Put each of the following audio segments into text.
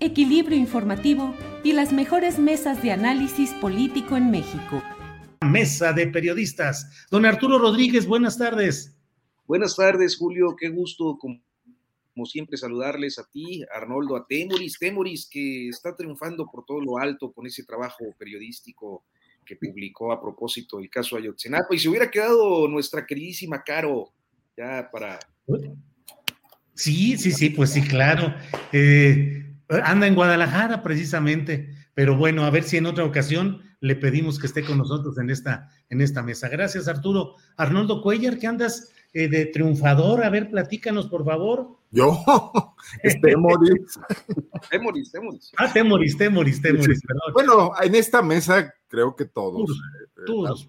equilibrio informativo y las mejores mesas de análisis político en México. Mesa de periodistas. Don Arturo Rodríguez, buenas tardes. Buenas tardes, Julio. Qué gusto, como, siempre, saludarles a ti, Arnoldo, a Temoris. Temoris, que está triunfando por todo lo alto con ese trabajo periodístico que publicó a propósito del caso Ayotzinapa. Y si hubiera quedado nuestra queridísima Caro, ya para. Sí, sí, sí, pues sí, claro. Eh, Anda en Guadalajara precisamente, pero bueno, a ver si en otra ocasión le pedimos que esté con nosotros en esta, en esta mesa. Gracias, Arturo. Arnoldo Cuellar, que andas eh, de triunfador, a ver, platícanos, por favor. Yo, Temoris. Temoris, Temoris. Ah, Temoris, Temoris, Temoris, Bueno, en esta mesa creo que todos. Todos.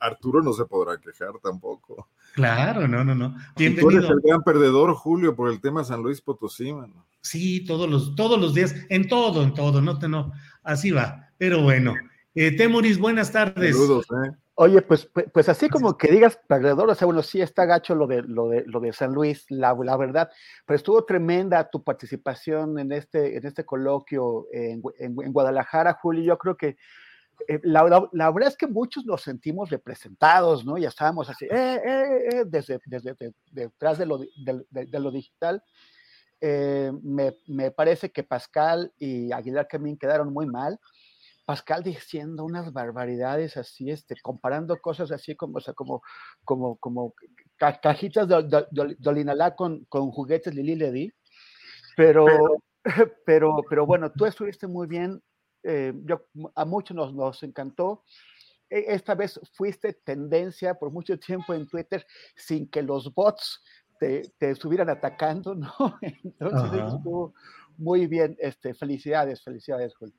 Arturo no se podrá quejar tampoco. Claro, no, no, no. Bienvenido. Tú eres el gran perdedor, Julio, por el tema San Luis Potosí, mano. Sí, todos los, todos los días, en todo, en todo, no te no, así va. Pero bueno, eh, Temoris, buenas tardes. Saludos, eh. Oye, pues, pues, pues así como que digas perdedor, o sea, bueno, sí está gacho lo de, lo de, lo de San Luis, la, la verdad, pero estuvo tremenda tu participación en este, en este coloquio en, en, Guadalajara, Julio. Yo creo que eh, la, la, verdad es que muchos nos sentimos representados, ¿no? Ya estábamos así, eh, eh, desde, desde, detrás de lo, de, de lo digital. Eh, me, parece que Pascal y Aguilar Camín quedaron muy mal. Pascal diciendo unas barbaridades así, este, comparando cosas así como, o sea, como, como, como cajitas de, de, con, con, juguetes Lili Ledi. Pero, pero, pero, bueno, tú estuviste muy bien. Eh, yo, a muchos nos, nos encantó e, esta vez fuiste tendencia por mucho tiempo en Twitter sin que los bots te, estuvieran atacando, ¿no? Entonces estuvo muy bien. Este, felicidades, felicidades, Julio.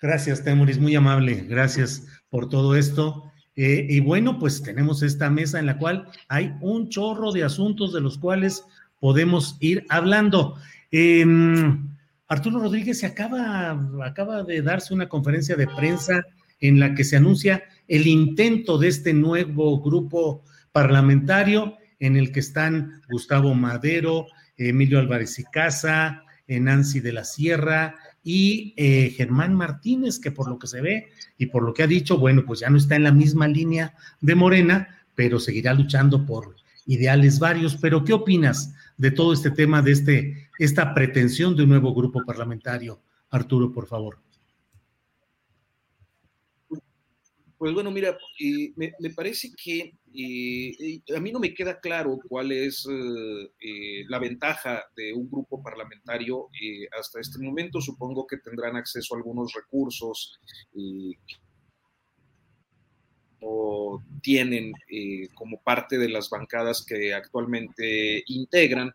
Gracias, Temuris, muy amable. Gracias por todo esto. Eh, y bueno, pues tenemos esta mesa en la cual hay un chorro de asuntos de los cuales podemos ir hablando. Em, Arturo Rodríguez se acaba, acaba de darse una conferencia de prensa en la que se anuncia el intento de este nuevo grupo parlamentario en el que están Gustavo Madero, Emilio Álvarez y Casa, Nancy de la Sierra y eh, Germán Martínez, que por lo que se ve y por lo que ha dicho, bueno, pues ya no está en la misma línea de Morena, pero seguirá luchando por ideales varios. Pero, ¿qué opinas de todo este tema, de este, esta pretensión de un nuevo grupo parlamentario? Arturo, por favor. Pues bueno, mira, eh, me, parece que eh, a mí no me queda claro cuál es eh, la ventaja de un grupo parlamentario hasta este momento. Supongo que tendrán acceso a algunos recursos o tienen como parte de las bancadas que actualmente integran.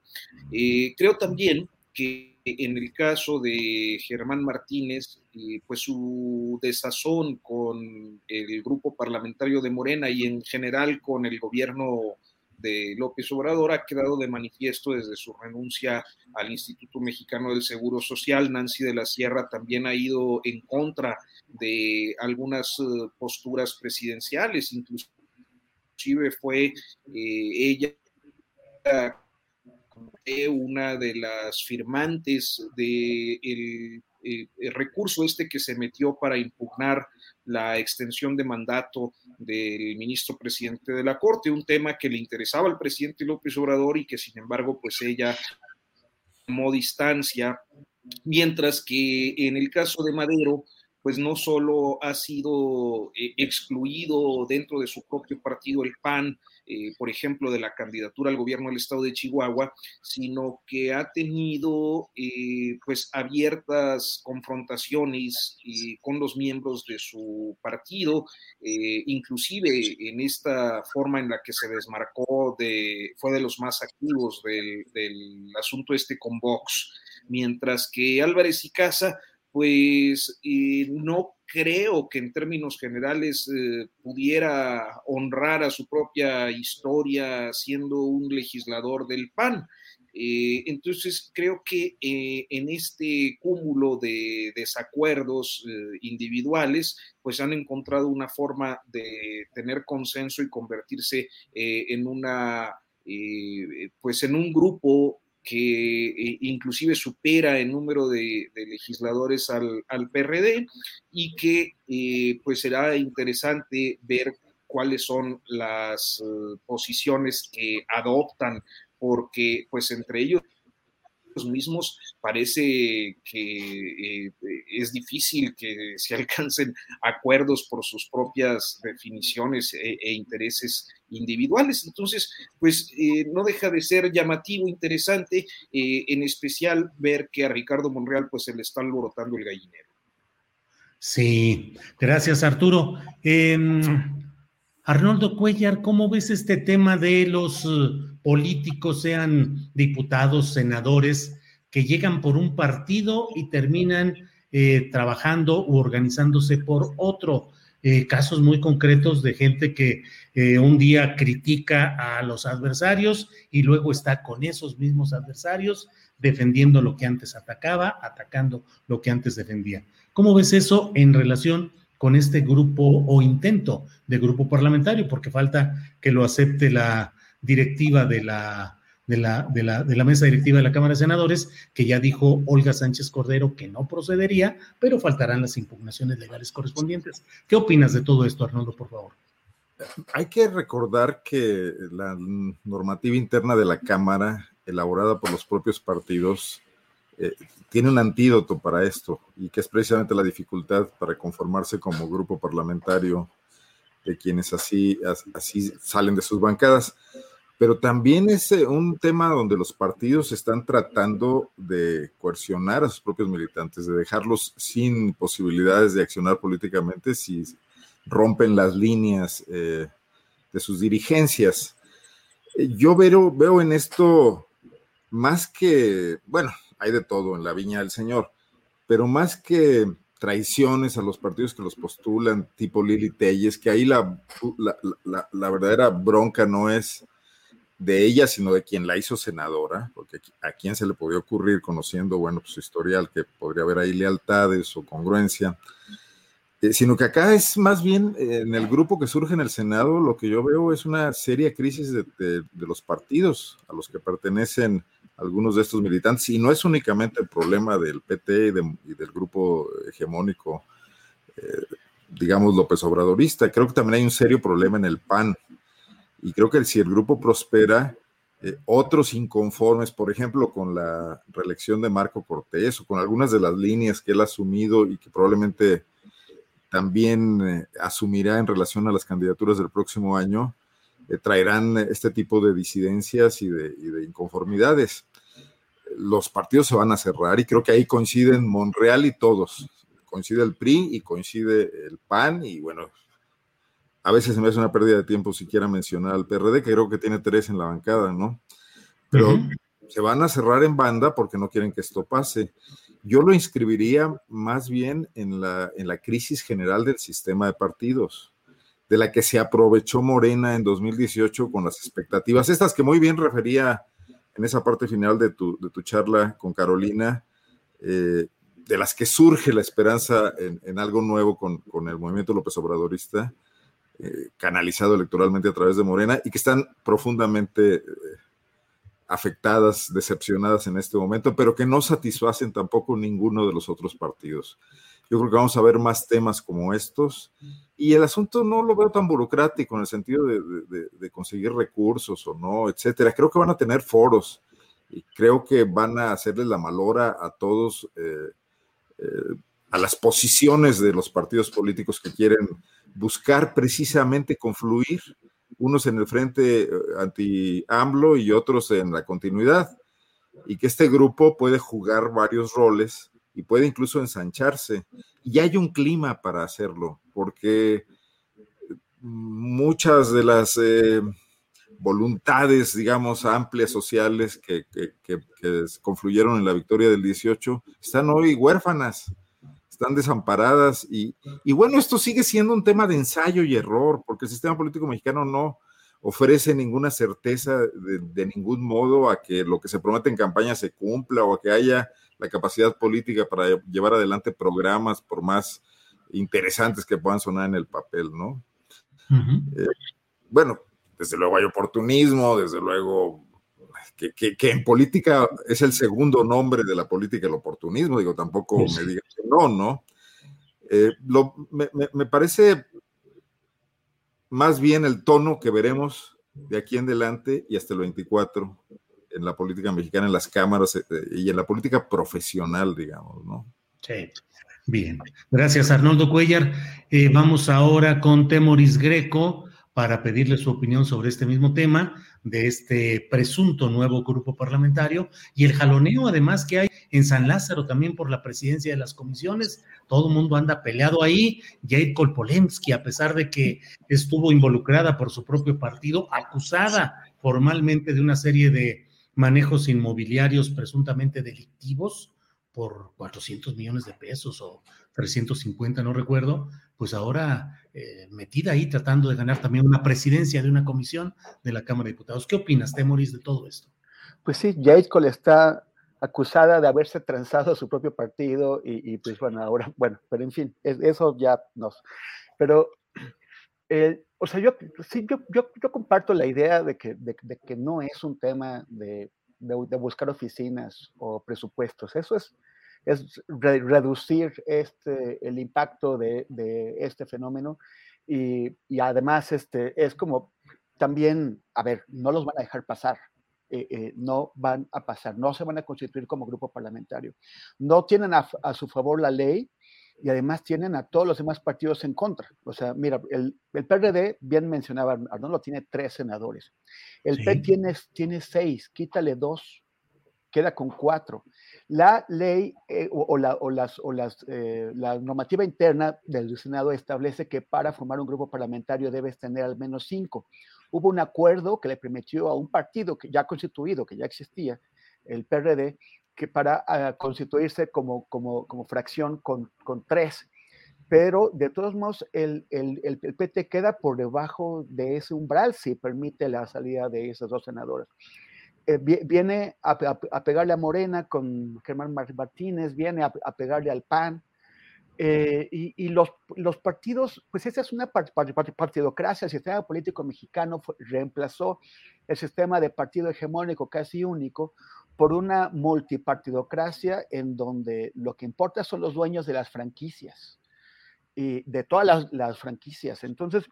creo también que en el caso de Germán Martínez, pues su desazón con el grupo parlamentario de Morena y en general con el gobierno de López Obrador ha quedado de manifiesto desde su renuncia al Instituto Mexicano del Seguro Social. Nancy de la Sierra también ha ido en contra de algunas eh, posturas presidenciales, inclusive fue eh, ella una de las firmantes del de el, recurso este que se metió para impugnar la extensión de mandato del ministro presidente de la Corte, un tema que le interesaba al presidente López Obrador y que sin embargo pues ella tomó distancia, mientras que en el caso de Madero pues no solo ha sido eh, excluido dentro de su propio partido el PAN, eh, por ejemplo, de la candidatura al gobierno del estado de Chihuahua, sino que ha tenido eh, pues abiertas confrontaciones con los miembros de su partido, inclusive en esta forma en la que se desmarcó de, fue de los más activos del, del asunto este con Vox, mientras que Álvarez y Casa pues no creo que en términos generales eh, pudiera honrar a su propia historia siendo un legislador del PAN. Eh, entonces, creo que eh, en este cúmulo de desacuerdos individuales, pues han encontrado una forma de tener consenso y convertirse en una, pues en un grupo que eh, inclusive supera el número de, legisladores al, PRD y que eh, pues será interesante ver cuáles son las eh, posiciones que adoptan, porque pues entre ellos mismos parece que eh, es difícil que se alcancen acuerdos por sus propias definiciones e, e intereses individuales. Entonces, pues eh, no deja de ser llamativo, interesante, eh, en especial ver que a Ricardo Monreal pues se le está alborotando el gallinero. Sí, gracias Arturo. Em, Arnoldo Cuellar, ¿cómo ves este tema de los políticos, sean diputados, senadores, que llegan por un partido y terminan eh, trabajando u organizándose por otro. Eh, casos muy concretos de gente que eh, un día critica a los adversarios y luego está con esos mismos adversarios defendiendo lo que antes atacaba, atacando lo que antes defendía. ¿Cómo ves eso en relación con este grupo o intento de grupo parlamentario? Porque falta que lo acepte la directiva de la, de la, de la, de la mesa directiva de la Cámara de Senadores, que ya dijo Olga Sánchez Cordero que no procedería, pero faltarán las impugnaciones legales correspondientes. ¿Qué opinas de todo esto, Arnoldo, por favor? Hay que recordar que la normativa interna de la Cámara, elaborada por los propios partidos, eh, tiene un antídoto para esto y que es precisamente la dificultad para conformarse como grupo parlamentario de quienes así, así salen de sus bancadas pero también es eh, un tema donde los partidos están tratando de coercionar a sus propios militantes, de dejarlos sin posibilidades de accionar políticamente si rompen las líneas eh, de sus dirigencias. Eh, yo veo, veo en esto más que, bueno, hay de todo en la viña del Señor, pero más que traiciones a los partidos que los postulan, tipo Lili Telles, que ahí la, la, la verdadera bronca no es de ella, sino de quien la hizo senadora, porque a quién se le podía ocurrir, conociendo, bueno, pues, su historial, que podría haber ahí lealtades o congruencia, eh, sino que acá es más bien eh, en el grupo que surge en el Senado, lo que yo veo es una seria crisis de, los partidos a los que pertenecen algunos de estos militantes, y no es únicamente el problema del PT y, del grupo hegemónico, eh, digamos, López Obradorista, creo que también hay un serio problema en el PAN, y creo que si el grupo prospera, eh, otros inconformes, por ejemplo, con la reelección de Marco Cortés o con algunas de las líneas que él ha asumido y que probablemente también eh, asumirá en relación a las candidaturas del próximo año, eh, traerán este tipo de disidencias y de, y de, inconformidades. Los partidos se van a cerrar y creo que ahí coinciden Monreal y todos. Coincide el PRI y coincide el PAN y bueno, a veces se me hace una pérdida de tiempo siquiera mencionar al PRD, que creo que tiene tres en la bancada, ¿no? Pero se van a cerrar en banda porque no quieren que esto pase. Yo lo inscribiría más bien en la, en la crisis general del sistema de partidos, de la que se aprovechó Morena en 2018 con las expectativas, estas que muy bien refería en esa parte final de tu, de tu charla con Carolina, eh, de las que surge la esperanza en, algo nuevo con, con, el movimiento López Obradorista eh, canalizado electoralmente a través de Morena y que están profundamente eh, afectadas, decepcionadas en este momento, pero que no satisfacen tampoco ninguno de los otros partidos. Yo creo que vamos a ver más temas como estos y el asunto no lo veo tan burocrático en el sentido de, conseguir recursos o no, etcétera. Creo que van a tener foros y creo que van a hacerles la malora a todos, eh, eh, a las posiciones de los partidos políticos que quieren buscar precisamente confluir unos en el frente eh, anti-AMLO y otros en la continuidad, y que este grupo puede jugar varios roles y puede incluso ensancharse. Y hay un clima para hacerlo, porque muchas de las eh, voluntades, digamos, amplias sociales que, confluyeron en la victoria del 18 están hoy huérfanas están desamparadas y, bueno, esto sigue siendo un tema de ensayo y error, porque el sistema político mexicano no ofrece ninguna certeza de, ningún modo a que lo que se promete en campaña se cumpla o a que haya la capacidad política para llevar adelante programas por más interesantes que puedan sonar en el papel, ¿no? Eh, bueno, desde luego hay oportunismo, desde luego que, en política es el segundo nombre de la política el oportunismo, digo, tampoco me digan que no, ¿no? Eh, me, parece más bien el tono que veremos de aquí en adelante y hasta el 24 en la política mexicana, en las cámaras eh, y en la política profesional, digamos, ¿no? Sí. Bien, gracias Arnoldo Cuellar. Eh, vamos ahora con Temoris Greco para pedirle su opinión sobre este mismo tema de este presunto nuevo grupo parlamentario y el jaloneo además que hay en San Lázaro también por la presidencia de las comisiones. Todo el mundo anda peleado ahí. Jade Kolpolemsky, a pesar de que estuvo involucrada por su propio partido, acusada formalmente de una serie de manejos inmobiliarios presuntamente delictivos por 400 millones de pesos o 350, no recuerdo, pues ahora eh, metida ahí tratando de ganar también una presidencia de una comisión de la Cámara de Diputados. ¿Qué opinas, Temoris, de todo esto? Pues sí, Cole está acusada de haberse transado su propio partido y, pues bueno, ahora, bueno, pero en fin, eso ya nos... Pero, eh, o sea, yo sí, yo, yo, comparto la idea de que, de, que no es un tema de, de, buscar oficinas o presupuestos, eso es es reducir este, el impacto de, este fenómeno y, además este, es como también, a ver, no los van a dejar pasar. Eh, eh, no van a pasar, no se van a constituir como grupo parlamentario. No tienen a, su favor la ley y además tienen a todos los demás partidos en contra. O sea, mira, el, el PRD, bien mencionaba Arnoldo, tiene tres senadores. El P tiene, tiene seis, quítale dos, queda con cuatro. La ley eh, o, la, las, o las, eh, la normativa interna del Senado establece que para formar un grupo parlamentario debes tener al menos cinco. Hubo un acuerdo que le permitió a un partido que ya constituido, que ya existía, el PRD, que para ah, constituirse como, como, como fracción con, con, tres. Pero de todos modos, el, el, el, PT queda por debajo de ese umbral si permite la salida de esos dos senadores. Eh, viene a, pegarle a Morena con Germán Martínez, viene a, pegarle al PAN. Eh, y, los, partidos, pues esa es una partidocracia, el sistema político mexicano reemplazó el sistema de partido hegemónico casi único por una multipartidocracia en donde lo que importa son los dueños de las franquicias y de todas las, las franquicias. Entonces,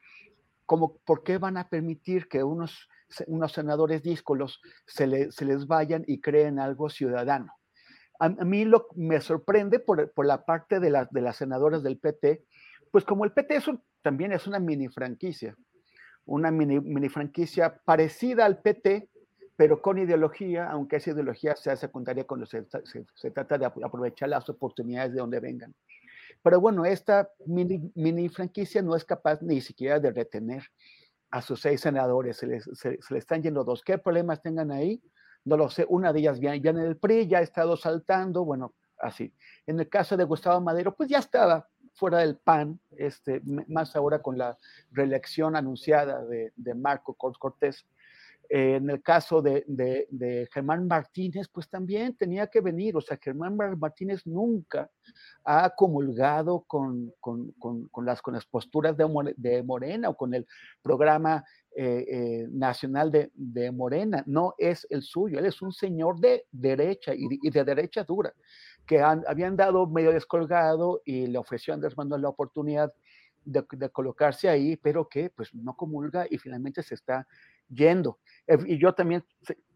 como, ¿por qué van a permitir que unos unos senadores díscolos se, les vayan y creen algo ciudadano. A, mí lo, me sorprende por, la parte de, de las senadoras del PT, pues como el PT también es una mini franquicia, una mini, franquicia parecida al PT, pero con ideología, aunque esa ideología sea secundaria cuando se, trata de aprovechar las oportunidades de donde vengan. Pero bueno, esta mini, mini franquicia no es capaz ni siquiera de retener a sus seis senadores, se les, se, están yendo dos. ¿Qué problemas tengan ahí? No lo sé. Una de ellas viene, en el PRI, ya ha estado saltando, bueno, así. En el caso de Gustavo Madero, pues ya estaba fuera del PAN, este, más ahora con la reelección anunciada de, de Marco Cortés. En el caso de, Germán Martínez, pues también tenía que venir. O sea, Germán Martínez nunca ha comulgado con, con, las, con las posturas de, Morena o con el programa eh, eh, nacional de, Morena. No es el suyo. Él es un señor de derecha y, de derecha dura, que habían dado medio descolgado y le ofreció a Andrés Manuel la oportunidad de, de, colocarse ahí, pero que pues no comulga y finalmente se está yendo. Eh, y yo también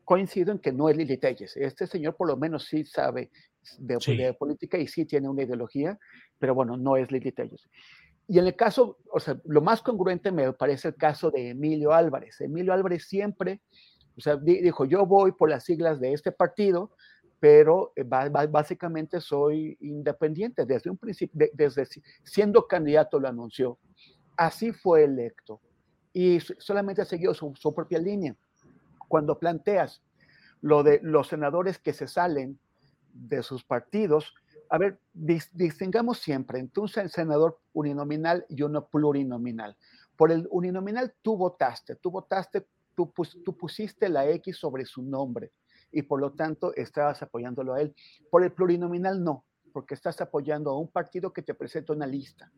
coincido en que no es Lili Telles. Este señor por lo menos sí sabe de, política y sí tiene una ideología, pero bueno, no es Lili Telles. Y en el caso, o sea, lo más congruente me parece el caso de Emilio Álvarez. Emilio Álvarez siempre, o sea, dijo, yo voy por las siglas de este partido, pero eh, básicamente soy independiente desde un principio, desde siendo candidato lo anunció. Así fue electo y solamente ha seguido su, propia línea. Cuando planteas lo de los senadores que se salen de sus partidos, a ver, distingamos siempre entre un senador uninominal y uno plurinominal. Por el uninominal tú votaste, tú votaste, tú, tú pusiste la X sobre su nombre y por lo tanto estabas apoyándolo a él. Por el plurinominal no, porque estás apoyando a un partido que te presenta una lista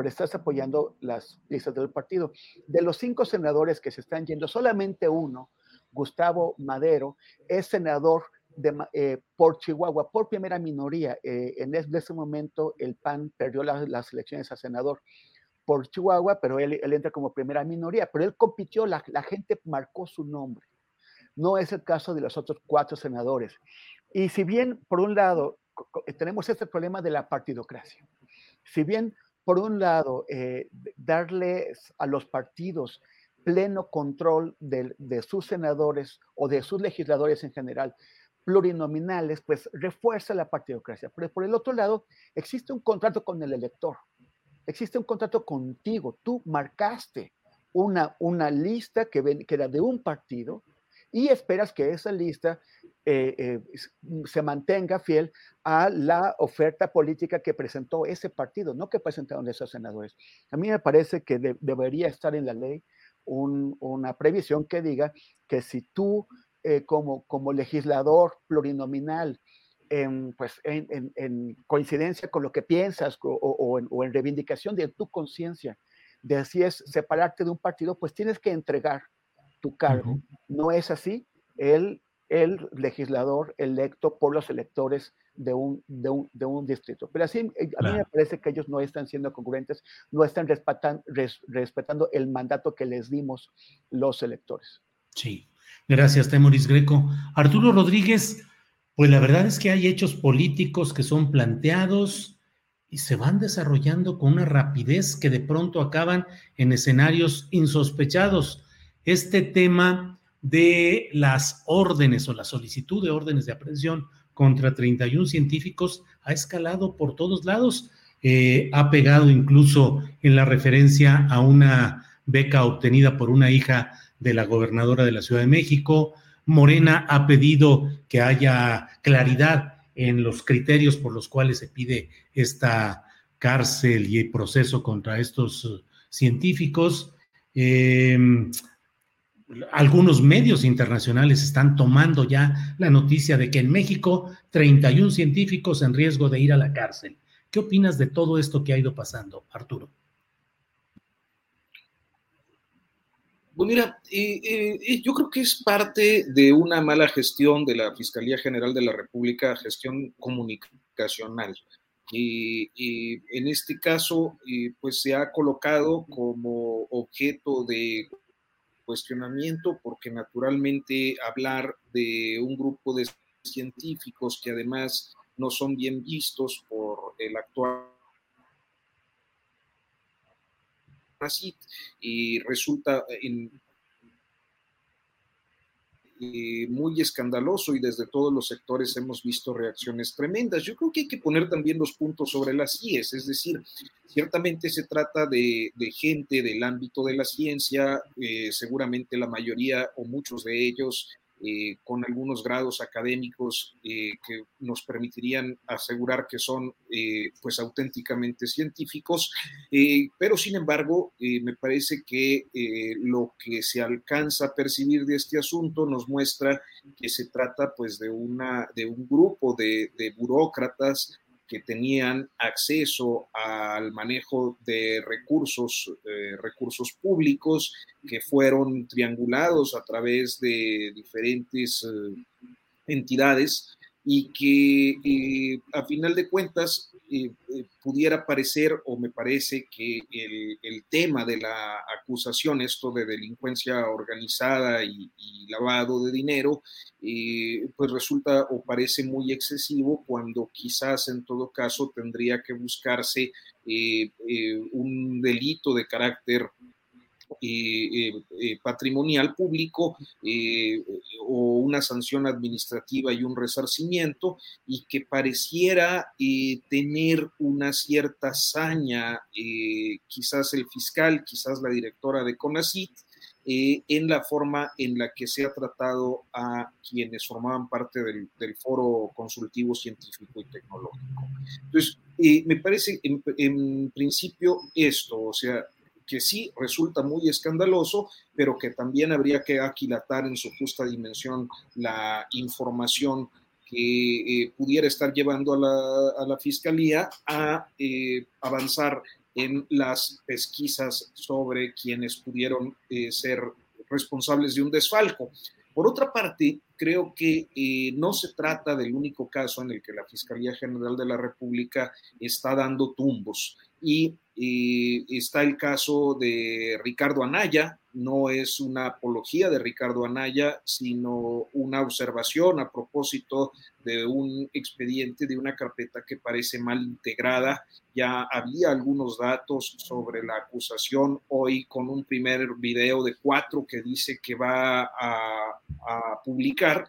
pero estás apoyando las listas del partido. De los cinco senadores que se están yendo, solamente uno, Gustavo Madero, es senador de, eh, por Chihuahua, por primera minoría. Eh, en ese momento el PAN perdió las elecciones a senador por Chihuahua, pero él, entra como primera minoría, pero él compitió, la, la gente marcó su nombre. No es el caso de los otros cuatro senadores. Y si bien, por un lado, tenemos este problema de la partidocracia, si bien por un lado, eh, darles a los partidos pleno control de, sus senadores o de sus legisladores en general plurinominales, pues refuerza la partidocracia. Pero por el otro lado, existe un contrato con el elector, existe un contrato contigo. Tú marcaste una, una lista que, que era de un partido y esperas que esa lista eh, eh, se mantenga fiel a la oferta política que presentó ese partido, no que presentaron esos senadores. A mí me parece que debería estar en la ley una previsión que diga que si tú eh, como, como legislador plurinominal, en, pues, en, coincidencia con lo que piensas o, en, reivindicación de tu conciencia, de si es separarte de un partido, pues tienes que entregar tu cargo. No es así. El, el legislador electo por los electores de un, de un, de un distrito. Pero así, eh, a mí me parece que ellos no están siendo congruentes, no están respetando, respetando el mandato que les dimos los electores. Sí, gracias, Temoris Greco. Arturo Rodríguez, pues la verdad es que hay hechos políticos que son planteados y se van desarrollando con una rapidez que de pronto acaban en escenarios insospechados este tema de las órdenes o la solicitud de órdenes de aprehensión contra 31 científicos ha escalado por todos lados. Eh, ha pegado incluso en la referencia a una beca obtenida por una hija de la gobernadora de la Ciudad de México. Morena ha pedido que haya claridad en los criterios por los cuales se pide esta cárcel y el proceso contra estos científicos. Eh, algunos medios internacionales están tomando ya la noticia de que en México 31 científicos en riesgo de ir a la cárcel. ¿Qué opinas de todo esto que ha ido pasando, Arturo? Pues mira, yo creo que es parte de una mala gestión de la Fiscalía General de la República, gestión comunicacional. Y, en este caso, pues se ha colocado como objeto de cuestionamiento porque naturalmente hablar de un grupo de científicos que además no son bien vistos por el actual y resulta en, eh, muy escandaloso y desde todos los sectores hemos visto reacciones tremendas. Yo creo que hay que poner también los puntos sobre las IES, es decir, ciertamente se trata de, gente del ámbito de la ciencia, eh, seguramente la mayoría o muchos de ellos eh, con algunos grados académicos eh, que nos permitirían asegurar que son eh, pues auténticamente científicos, pero sin embargo me parece que lo que se alcanza a percibir de este asunto nos muestra que se trata pues de, una, de un grupo de, de burócratas que tenían acceso al manejo de recursos, eh, recursos públicos que fueron triangulados a través de diferentes eh, entidades y que eh, a final de cuentas eh, eh, pudiera parecer o me parece que el, tema de la acusación, esto de delincuencia organizada y, y lavado de dinero, pues resulta o parece muy excesivo cuando quizás en todo caso tendría que buscarse un delito de carácter eh, eh, patrimonial público eh, o una sanción administrativa y un resarcimiento y que pareciera tener una cierta saña, quizás el fiscal, quizás la directora de CONACIT, en la forma en la que se ha tratado a quienes formaban parte del, del foro consultivo científico y tecnológico. Entonces, me parece en, en, principio esto, o sea, que sí resulta muy escandaloso, pero que también habría que aquilatar en su justa dimensión la información que eh, pudiera estar llevando a la, Fiscalía a eh, avanzar en las pesquisas sobre quienes pudieron eh, ser responsables de un desfalco. Por otra parte, creo que no se trata del único caso en el que la Fiscalía General de la República está dando tumbos. Y está el caso de Ricardo Anaya, no es una apología de Ricardo Anaya, sino una observación a propósito de un expediente, de una carpeta que parece mal integrada. Ya había algunos datos sobre la acusación hoy con un primer video de cuatro que dice que va a, publicar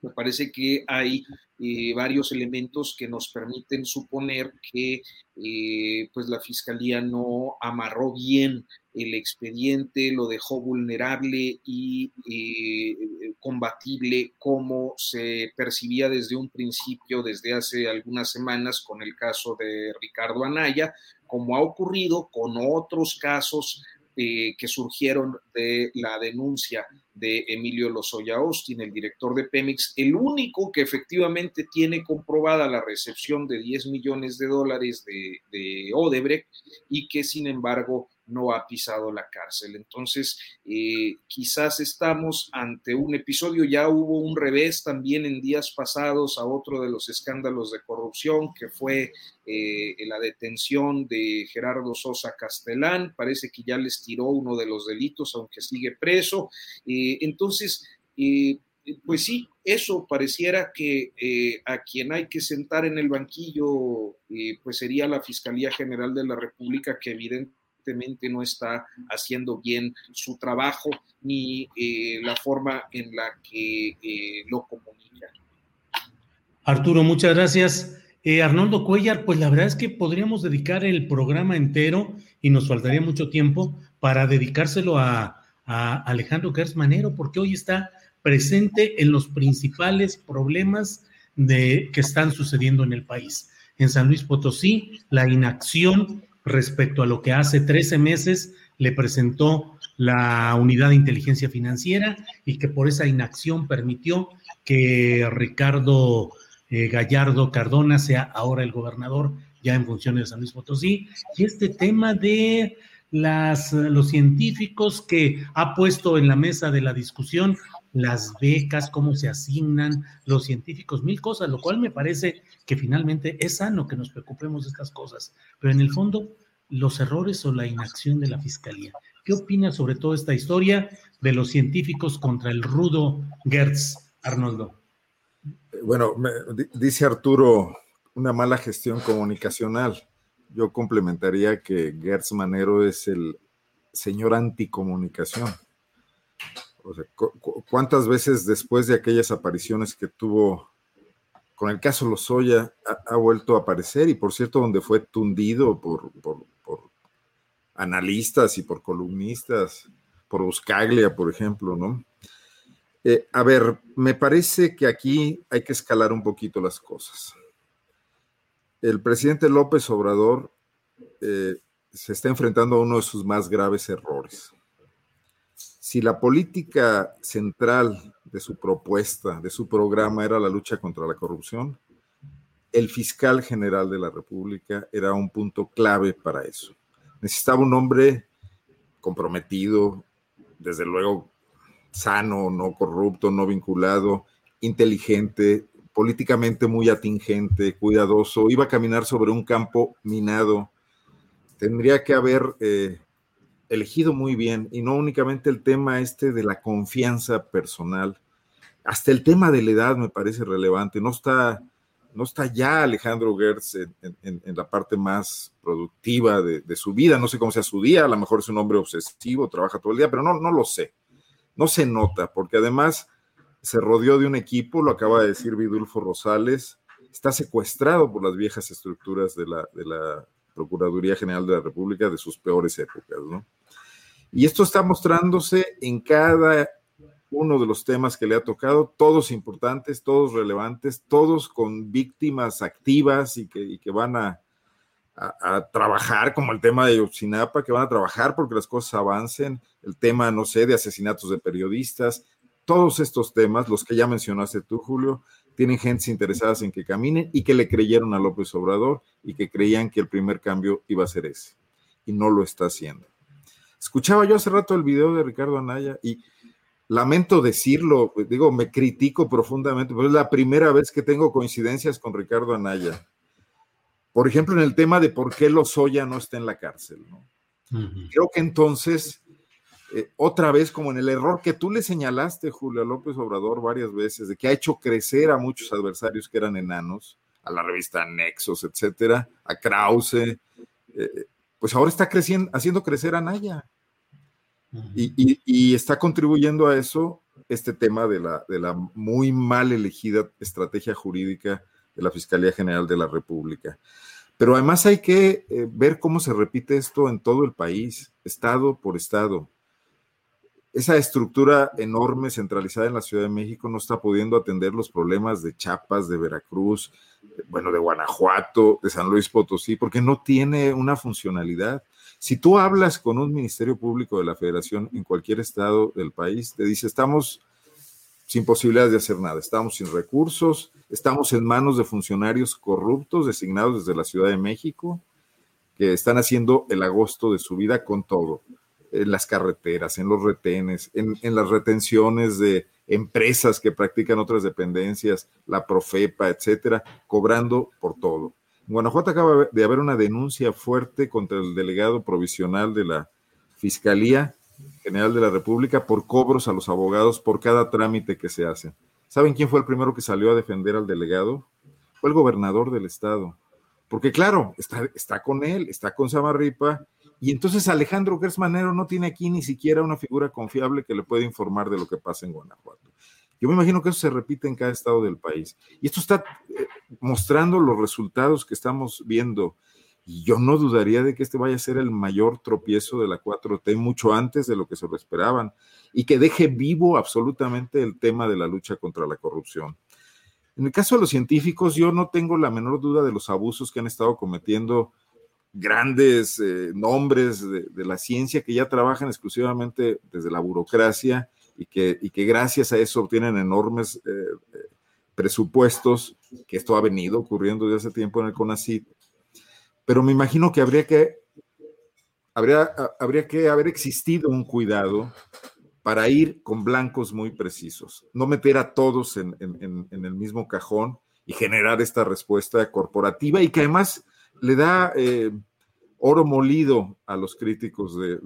me parece que hay eh, varios elementos que nos permiten suponer que eh, pues la fiscalía no amarró bien el expediente, lo dejó vulnerable y eh, combatible como se percibía desde un principio, desde hace algunas semanas con el caso de Ricardo Anaya, como ha ocurrido con otros casos eh, que surgieron de la denuncia de Emilio Lozoya Austin, el director de Pemex, el único que efectivamente tiene comprobada la recepción de 10 millones de dólares de, de Odebrecht y que sin embargo no ha pisado la cárcel. Entonces, eh, quizás estamos ante un episodio, ya hubo un revés también en días pasados a otro de los escándalos de corrupción, que fue eh, la detención de Gerardo Sosa Castellán, parece que ya les tiró uno de los delitos, aunque sigue preso. Eh, entonces, pues sí, eso pareciera que a quien hay que sentar en el banquillo, pues sería la Fiscalía General de la República, que evidentemente no está haciendo bien su trabajo ni eh, la forma en la que eh, lo comunica. Arturo, muchas gracias. Eh, Arnoldo Cuellar, pues la verdad es que podríamos dedicar el programa entero y nos faltaría mucho tiempo para dedicárselo a, Alejandro Manero, porque hoy está presente en los principales problemas que están sucediendo en el país. En San Luis Potosí, la inacción respecto a lo que hace 13 meses le presentó la unidad de inteligencia financiera y que por esa inacción permitió que Ricardo eh, Gallardo Cardona sea ahora el gobernador ya en funciones de San Luis Potosí. Y este tema de las, los científicos que ha puesto en la mesa de la discusión las becas, cómo se asignan los científicos, mil cosas, lo cual me parece que finalmente es sano que nos preocupemos de estas cosas. Pero en el fondo, los errores o la inacción de la fiscalía. ¿Qué opina sobre toda esta historia de los científicos contra el rudo Gertz, Arnoldo? Bueno, dice Arturo, una mala gestión comunicacional. Yo complementaría que Gertz Manero es el señor anticomunicación. ¿Cuántas veces después de aquellas apariciones que tuvo con el caso Lozoya ha, ha vuelto a aparecer? Y por cierto, donde fue tundido por analistas y por columnistas, por Buscaglia, por ejemplo, ¿no? Eh, a ver, me parece que aquí hay que escalar un poquito las cosas. El presidente López Obrador eh, se está enfrentando a uno de sus más graves errores. Si la política central de su propuesta, de su programa, era la lucha contra la corrupción, el fiscal general de la República era un punto clave para eso. Necesitaba un hombre comprometido, desde luego sano, no corrupto, no vinculado, inteligente, políticamente muy atingente, cuidadoso, iba a caminar sobre un campo minado. Tendría que haber eh, elegido muy bien y no únicamente el tema este de la confianza personal, hasta el tema de la edad me parece relevante. No está, no está ya Alejandro Gertz en, la parte más productiva de, de, su vida. No sé cómo sea su día, a lo mejor es un hombre obsesivo, trabaja todo el día, pero no, no lo sé no se nota, porque además se rodeó de un equipo, lo acaba de decir Vidulfo Rosales, está secuestrado por las viejas estructuras de la, de la Procuraduría General de la República de sus peores épocas, ¿no? Y esto está mostrándose en cada uno de los temas que le ha tocado, todos importantes, todos relevantes, todos con víctimas activas y que, van a, a, trabajar, como el tema de Yotzinapa, que van a trabajar porque las cosas avancen, el tema, no sé, de asesinatos de periodistas, todos estos temas, los que ya mencionaste tú, Julio, tienen gentes interesadas en que caminen y que le creyeron a López Obrador y que creían que el primer cambio iba a ser ese. Y no lo está haciendo. Escuchaba yo hace rato el video de Ricardo Anaya y lamento decirlo, digo, me critico profundamente, pero es la primera vez que tengo coincidencias con Ricardo Anaya por ejemplo, en el tema de por qué Lozoya no está en la cárcel. ¿no? Creo que entonces, eh, otra vez, como en el error que tú le señalaste, Julio López Obrador, varias veces, de que ha hecho crecer a muchos adversarios que eran enanos, a la revista Nexos, etcétera, a Krause, eh, pues ahora está creciendo, haciendo crecer a Naya. y, está contribuyendo a eso este tema de la, de la muy mal elegida estrategia jurídica de la Fiscalía General de la República. Pero además hay que eh, ver cómo se repite esto en todo el país, estado por estado. Esa estructura enorme centralizada en la Ciudad de México no está pudiendo atender los problemas de Chiapas, de Veracruz, bueno, de Guanajuato, de San Luis Potosí, porque no tiene una funcionalidad. Si tú hablas con un Ministerio Público de la Federación en cualquier estado del país, te dice, estamos sin posibilidades de hacer nada. Estamos sin recursos, estamos en manos de funcionarios corruptos designados desde la Ciudad de México, que están haciendo el agosto de su vida con todo, en las carreteras, en los retenes, en, las retenciones de empresas que practican otras dependencias, la Profepa, etcétera, cobrando por todo. En Guanajuato acaba de haber una denuncia fuerte contra el delegado provisional de la Fiscalía General de la República por cobros a los abogados por cada trámite que se hace. ¿Saben quién fue el primero que salió a defender al delegado? Fue el gobernador del estado. Porque claro, está, está con él, está con Samarripa, y entonces Alejandro Gersmanero no tiene aquí ni siquiera una figura confiable que le pueda informar de lo que pasa en Guanajuato. Yo me imagino que eso se repite en cada estado del país. Y esto está eh, mostrando los resultados que estamos viendo y yo no dudaría de que este vaya a ser el mayor tropiezo de la 4T mucho antes de lo que se lo esperaban y que deje vivo absolutamente el tema de la lucha contra la corrupción. En el caso de los científicos, yo no tengo la menor duda de los abusos que han estado cometiendo grandes eh, nombres de, la ciencia que ya trabajan exclusivamente desde la burocracia y que, y que gracias a eso obtienen enormes eh, eh, presupuestos, que esto ha venido ocurriendo desde hace tiempo en el CONACYT. Pero me imagino que habría que, habría, habría que haber existido un cuidado para ir con blancos muy precisos, no meter a todos en, el mismo cajón y generar esta respuesta corporativa y que además le da eh, oro molido a los críticos de,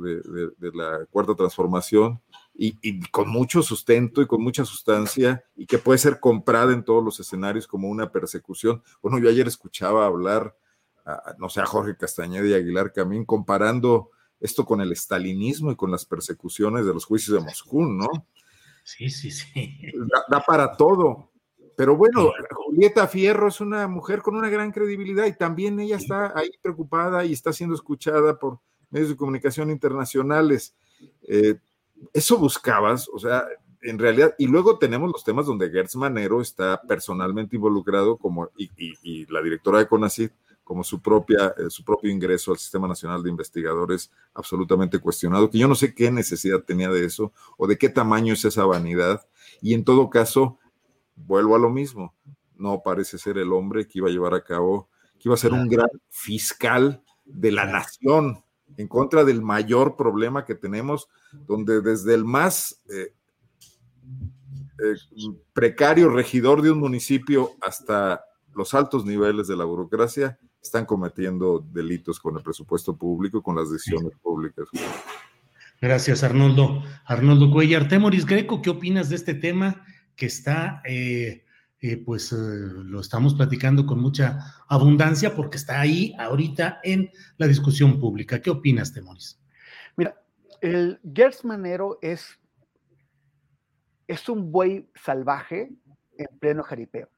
la cuarta transformación y, y, con mucho sustento y con mucha sustancia y que puede ser comprada en todos los escenarios como una persecución. Bueno, yo ayer escuchaba hablar no sé, a Jorge Castañeda y Aguilar Camín, comparando esto con el estalinismo y con las persecuciones de los juicios de Moscú, ¿no? Sí, sí, sí. Da, para todo. Pero bueno, Julieta Fierro es una mujer con una gran credibilidad y también ella está ahí preocupada y está siendo escuchada por medios de comunicación internacionales. Eh, eso buscabas, o sea, en realidad, y luego tenemos los temas donde Gertz Manero está personalmente involucrado como, y, la directora de CONACYT como su, propia, eh, su propio ingreso al Sistema Nacional de Investigadores absolutamente cuestionado, que yo no sé qué necesidad tenía de eso o de qué tamaño es esa vanidad. Y en todo caso, vuelvo a lo mismo, no parece ser el hombre que iba a llevar a cabo, que iba a ser un gran fiscal de la nación en contra del mayor problema que tenemos, donde desde el más eh, eh, precario regidor de un municipio hasta los altos niveles de la burocracia están cometiendo delitos con el presupuesto público, con las decisiones públicas. Gracias, Arnoldo. Arnoldo Cuellar. Temoris Greco, ¿qué opinas de este tema que está, eh, eh, pues lo estamos platicando con mucha abundancia porque está ahí ahorita en la discusión pública? ¿Qué opinas, Temoris? Mira, el Gers Manero es, es un buey salvaje en pleno jaripeo.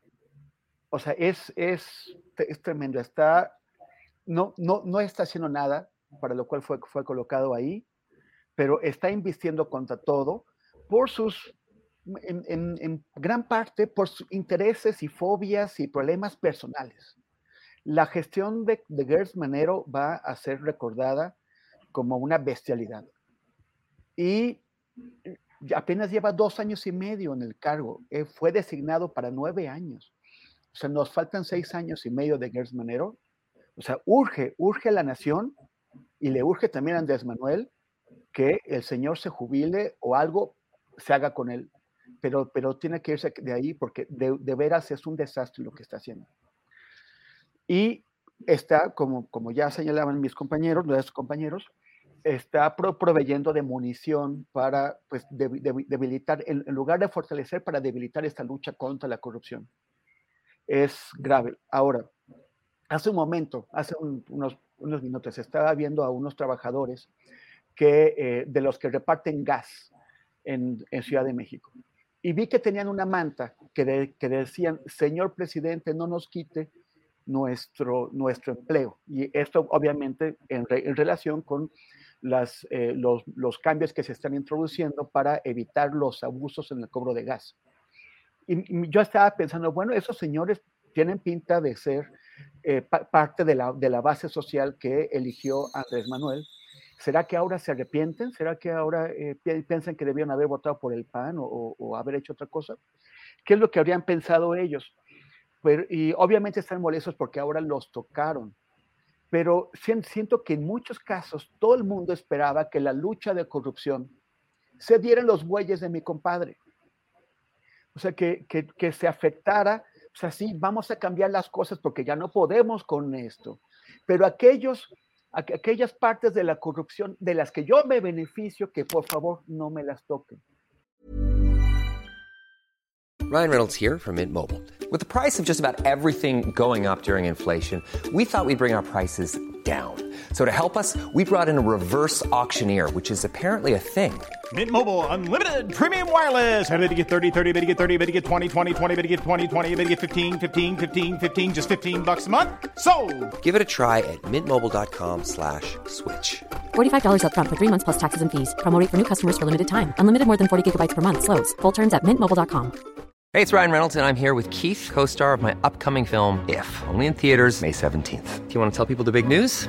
O sea, es, es, es tremendo. Está, no, no, no está haciendo nada, para lo cual fue, fue colocado ahí, pero está invirtiendo contra todo por sus, en, en, gran parte, por sus intereses y fobias y problemas personales. La gestión de, de Gers Manero va a ser recordada como una bestialidad. Y apenas lleva dos años y medio en el cargo. Eh, fue designado para nueve años. O sea, nos faltan seis años y medio de Gers Manero. O sea, urge, urge a la nación y le urge también a Andrés Manuel que el señor se jubile o algo se haga con él. Pero, pero tiene que irse de ahí porque de, de veras es un desastre lo que está haciendo. Y está, como, como ya señalaban mis compañeros, nuestros compañeros, está proveyendo de munición para pues, debilitar, en, lugar de fortalecer, para debilitar esta lucha contra la corrupción es grave. Ahora, hace un momento, hace unos, unos minutos, estaba viendo a unos trabajadores que, eh, de los que reparten gas en, en, Ciudad de México. Y vi que tenían una manta que, que decían, señor presidente, no nos quite nuestro, nuestro empleo. Y esto obviamente en, en relación con las, eh, los, los cambios que se están introduciendo para evitar los abusos en el cobro de gas. Y, yo estaba pensando, bueno, esos señores tienen pinta de ser eh, parte de la, de la, base social que eligió Andrés Manuel. ¿Será que ahora se arrepienten? ¿Será que ahora eh, piensan que debían haber votado por el PAN o, haber hecho otra cosa? ¿Qué es lo que habrían pensado ellos? Pero, y obviamente están molestos porque ahora los tocaron. Pero siento que en muchos casos todo el mundo esperaba que la lucha de corrupción se dieran los bueyes de mi compadre o sea, que, que, que se afectara, o sea, sí, vamos a cambiar las cosas porque ya no podemos con esto, pero aquellos, aquellas partes de la corrupción de las que yo me beneficio, que por favor no me las toquen. Ryan Reynolds here from Mint Mobile. With the price of just about everything going up during inflation, we thought we'd bring our prices down. So to help us, we brought in a reverse auctioneer, which is apparently a thing. Mint Mobile unlimited premium wireless. Ready to get 30, 30, bit to get 30, bit to get 20, 20, 20, bit to get 20, 20, bit to get 15, 15, 15, 15 just 15 bucks a month. So, Give it a try at mintmobile.com/switch. slash $45 up front for 3 months plus taxes and fees. Promo for new customers for limited time. Unlimited more than 40 gigabytes per month slows. Full terms at mintmobile.com. Hey, it's Ryan Reynolds and I'm here with Keith, co-star of my upcoming film If, only in theaters May 17th. Do you want to tell people the big news?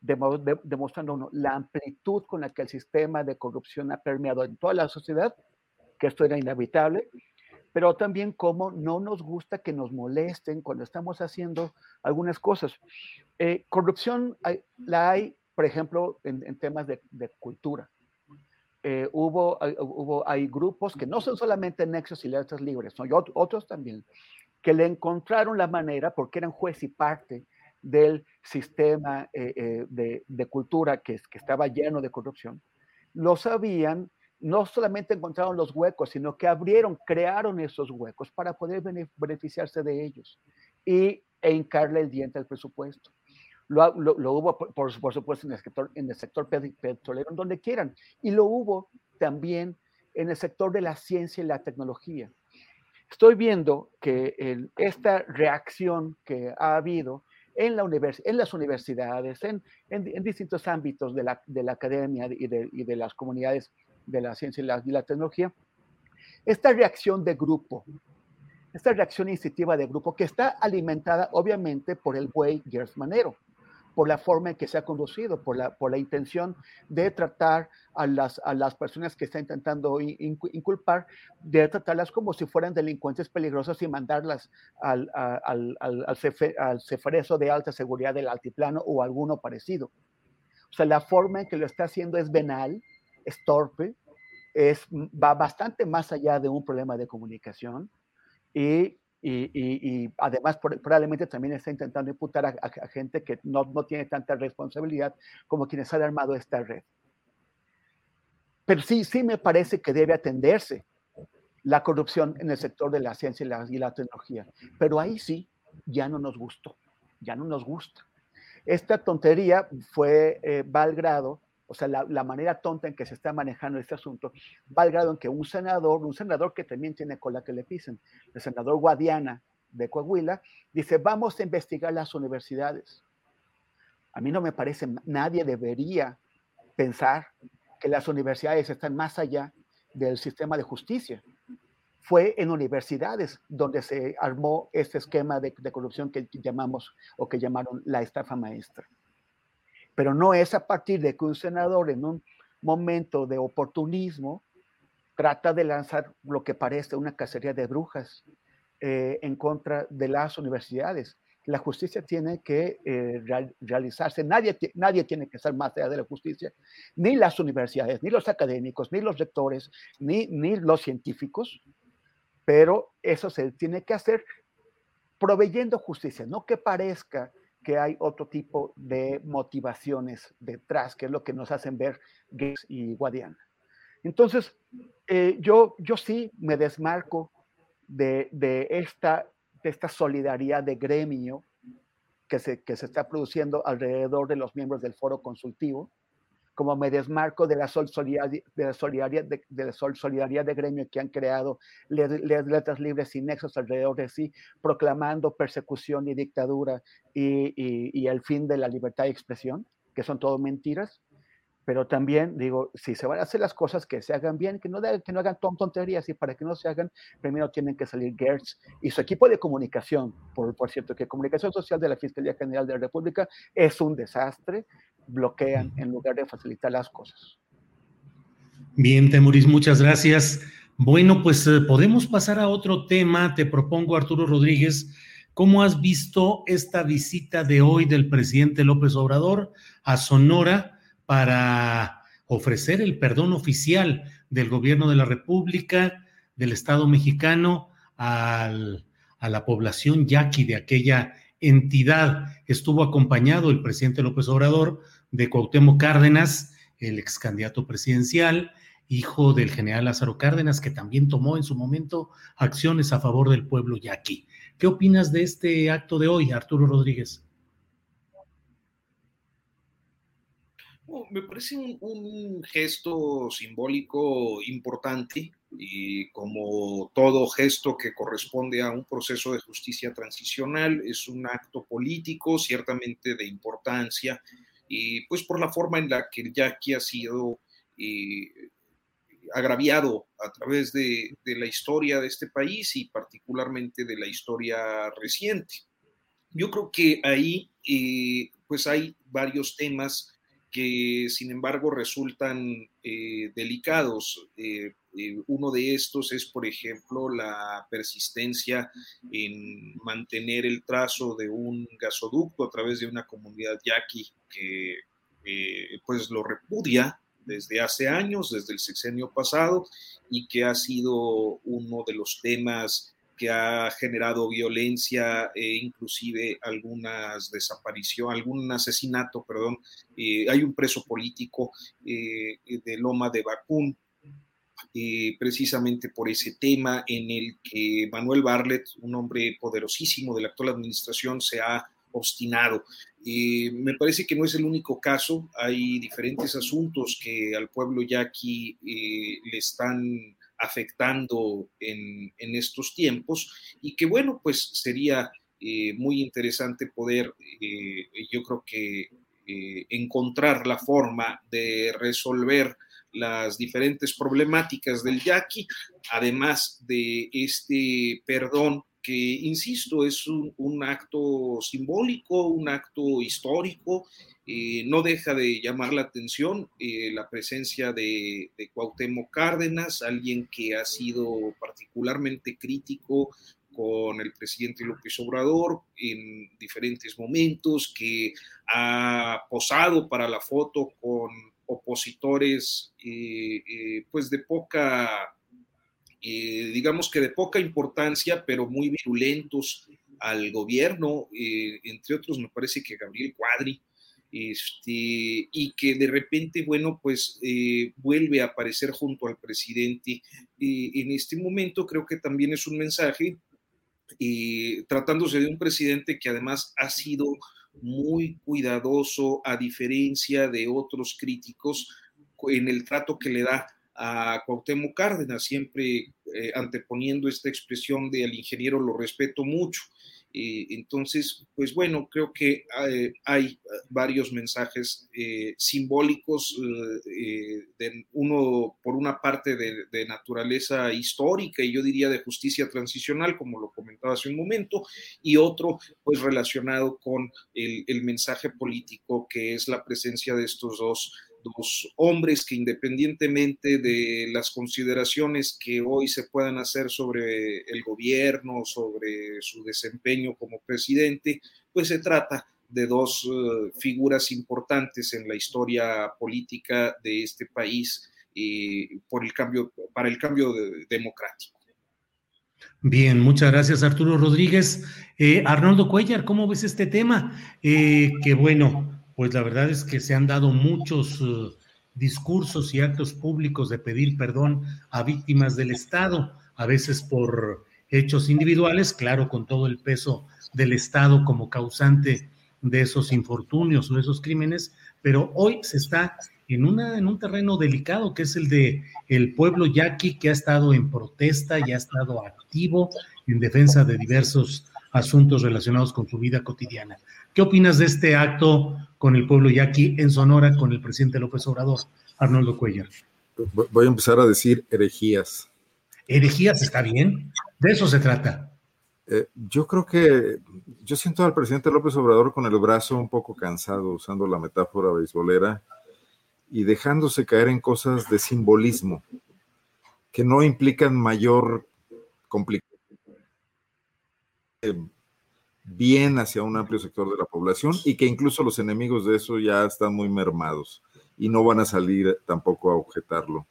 demostrando la amplitud con la que el sistema de corrupción ha permeado en toda la sociedad, que esto era inevitable, pero también cómo no nos gusta que nos molesten cuando estamos haciendo algunas cosas. Eh, corrupción la hay, por ejemplo, en, temas de, cultura. Eh, hubo, hubo, hay grupos que no son solamente Nexos y Letras Libres, son otros también, que le encontraron la manera, porque eran juez y parte, del sistema eh, eh, de, cultura que, estaba lleno de corrupción, lo sabían no solamente encontraron los huecos, sino que abrieron, crearon esos huecos para poder beneficiarse de ellos y e hincarle el diente al presupuesto. Lo, hubo, por, supuesto, en el sector, en el sector petrolero, donde quieran, y lo hubo también en el sector de la ciencia y la tecnología. Estoy viendo que esta reacción que ha habido en, la en las universidades, en, en, distintos ámbitos de la, de la academia y de, y de, las comunidades de la ciencia y la, y la tecnología, esta reacción de grupo, esta reacción instintiva de grupo que está alimentada obviamente por el buey Gers Manero por la forma en que se ha conducido, por la, por la intención de tratar a las, a las personas que está intentando inculpar, de tratarlas como si fueran delincuentes peligrosos y mandarlas al, al, al, al, de alta seguridad del altiplano o alguno parecido. O sea, la forma en que lo está haciendo es venal, es torpe, es, va bastante más allá de un problema de comunicación y y, además probablemente también está intentando imputar a, gente que no, no, tiene tanta responsabilidad como quienes han armado esta red. Pero sí, sí me parece que debe atenderse la corrupción en el sector de la ciencia y la, y la tecnología. Pero ahí sí, ya no nos gustó, ya no nos gusta. Esta tontería fue, eh, va al grado o sea, la, manera tonta en que se está manejando este asunto, va al grado en que un senador, un senador que también tiene cola que le pisen, el senador Guadiana de Coahuila, dice, vamos a investigar las universidades. A mí no me parece, nadie debería pensar que las universidades están más allá del sistema de justicia. Fue en universidades donde se armó este esquema de, de corrupción que llamamos o que llamaron la estafa maestra pero no es a partir de que un senador en un momento de oportunismo trata de lanzar lo que parece una cacería de brujas eh, en contra de las universidades. La justicia tiene que eh, realizarse, nadie, nadie tiene que ser más allá de la justicia, ni las universidades, ni los académicos, ni los rectores, ni, ni los científicos, pero eso se tiene que hacer proveyendo justicia, no que parezca que hay otro tipo de motivaciones detrás, que es lo que nos hacen ver Gates y Guadiana. Entonces, eh, yo, yo sí me desmarco de, de, esta, de esta solidaridad de gremio que se, que se está produciendo alrededor de los miembros del foro consultivo, como me desmarco de la solidaridad de, la solidaridad de, la solidaridad de gremio que han creado letras libres y nexos alrededor de sí, proclamando persecución y dictadura y, el fin de la libertad de expresión, que son todo mentiras. Pero también digo, si se van a hacer las cosas, que se hagan bien, que no, que no hagan tonterías y para que no se hagan, primero tienen que salir Gertz y su equipo de comunicación, por, por cierto, que comunicación social de la Fiscalía General de la República es un desastre, bloquean en lugar de facilitar las cosas. Bien, Temuris, muchas gracias. Bueno, pues eh, podemos pasar a otro tema. Te propongo, Arturo Rodríguez, ¿cómo has visto esta visita de hoy del presidente López Obrador a Sonora para ofrecer el perdón oficial del gobierno de la República, del Estado mexicano, a la población yaqui de aquella entidad? Estuvo acompañado el presidente López Obrador de Cuauhtémoc Cárdenas, el ex candidato presidencial, hijo del general Lázaro Cárdenas, que también tomó en su momento acciones a favor del pueblo yaqui. ¿Qué opinas de este acto de hoy, Arturo Rodríguez? Oh, me parece un, gesto simbólico importante y como todo gesto que corresponde a un proceso de justicia transicional, es un acto político ciertamente de importancia y pues por la forma en la que Jackie ha sido eh, agraviado a través de, la historia de este país y particularmente de la historia reciente. Yo creo que ahí eh, pues hay varios temas que sin embargo resultan eh, delicados. Eh, uno de estos es, por ejemplo, la persistencia en mantener el trazo de un gasoducto a través de una comunidad yaqui que eh, pues lo repudia desde hace años, desde el sexenio pasado, y que ha sido uno de los temas que ha generado violencia e inclusive algunas desapariciones, algún asesinato, perdón. Eh, hay un preso político de Loma de Bacún eh, precisamente por ese tema en el que Manuel Barlet, un hombre poderosísimo de la actual administración, se ha obstinado. Eh, me parece que no es el único caso, hay diferentes asuntos que al pueblo yaqui eh, le están afectando en, estos tiempos y que bueno, pues sería eh, muy interesante poder, yo creo que encontrar la forma de resolver las diferentes problemáticas del yaqui, además de este perdón que, insisto, es un, acto simbólico, un acto histórico, eh, no deja de llamar la atención eh, la presencia de, de Cuauhtémoc Cárdenas, alguien que ha sido particularmente crítico con el presidente López Obrador en diferentes momentos, que ha posado para la foto con opositores eh, eh, pues de poca, eh, digamos que de poca importancia, pero muy virulentos al gobierno, entre otros me parece que Gabriel Cuadri, este, y que de repente, bueno, pues vuelve a aparecer junto al presidente. Eh, en este momento creo que también es un mensaje, eh, tratándose de un presidente que además ha sido muy cuidadoso, a diferencia de otros críticos, en el trato que le da a Cuauhtémoc Cárdenas, siempre eh, anteponiendo esta expresión de al ingeniero lo respeto mucho. Eh, entonces, pues bueno, creo que hay, hay varios mensajes eh, simbólicos, eh, de uno por una parte de, naturaleza histórica y yo diría de justicia transicional, como lo comentaba hace un momento, y otro pues relacionado con el mensaje político que es la presencia de estos dos dos hombres que independientemente de las consideraciones que hoy se puedan hacer sobre el gobierno, sobre su desempeño como presidente, pues se trata de dos uh, figuras importantes en la historia política de este país y por el cambio, para el cambio de, democrático. Bien, muchas gracias Arturo Rodríguez. Eh, Arnoldo Cuellar, ¿cómo ves este tema? Eh, que bueno, pues la verdad es que se han dado muchos uh, discursos y actos públicos de pedir perdón a víctimas del Estado, a veces por hechos individuales, claro, con todo el peso del Estado como causante de esos infortunios o esos crímenes, pero hoy se está en, en un terreno delicado que es el de el pueblo yaqui que ha estado en protesta y ha estado activo en defensa de diversos asuntos relacionados con su vida cotidiana. ¿Qué opinas de este acto con el pueblo yaqui en Sonora con el presidente López Obrador, Arnoldo Cuellar? Voy a empezar a decir herejías. ¿Herejías está bien? De eso se trata. Eh, yo creo que yo siento al presidente López Obrador con el brazo un poco cansado, usando la metáfora beisbolera y dejándose caer en cosas de simbolismo que no implican mayor complicación bien hacia un amplio sector de la población y que incluso los enemigos de eso ya están muy mermados y no van a salir tampoco a objetarlo.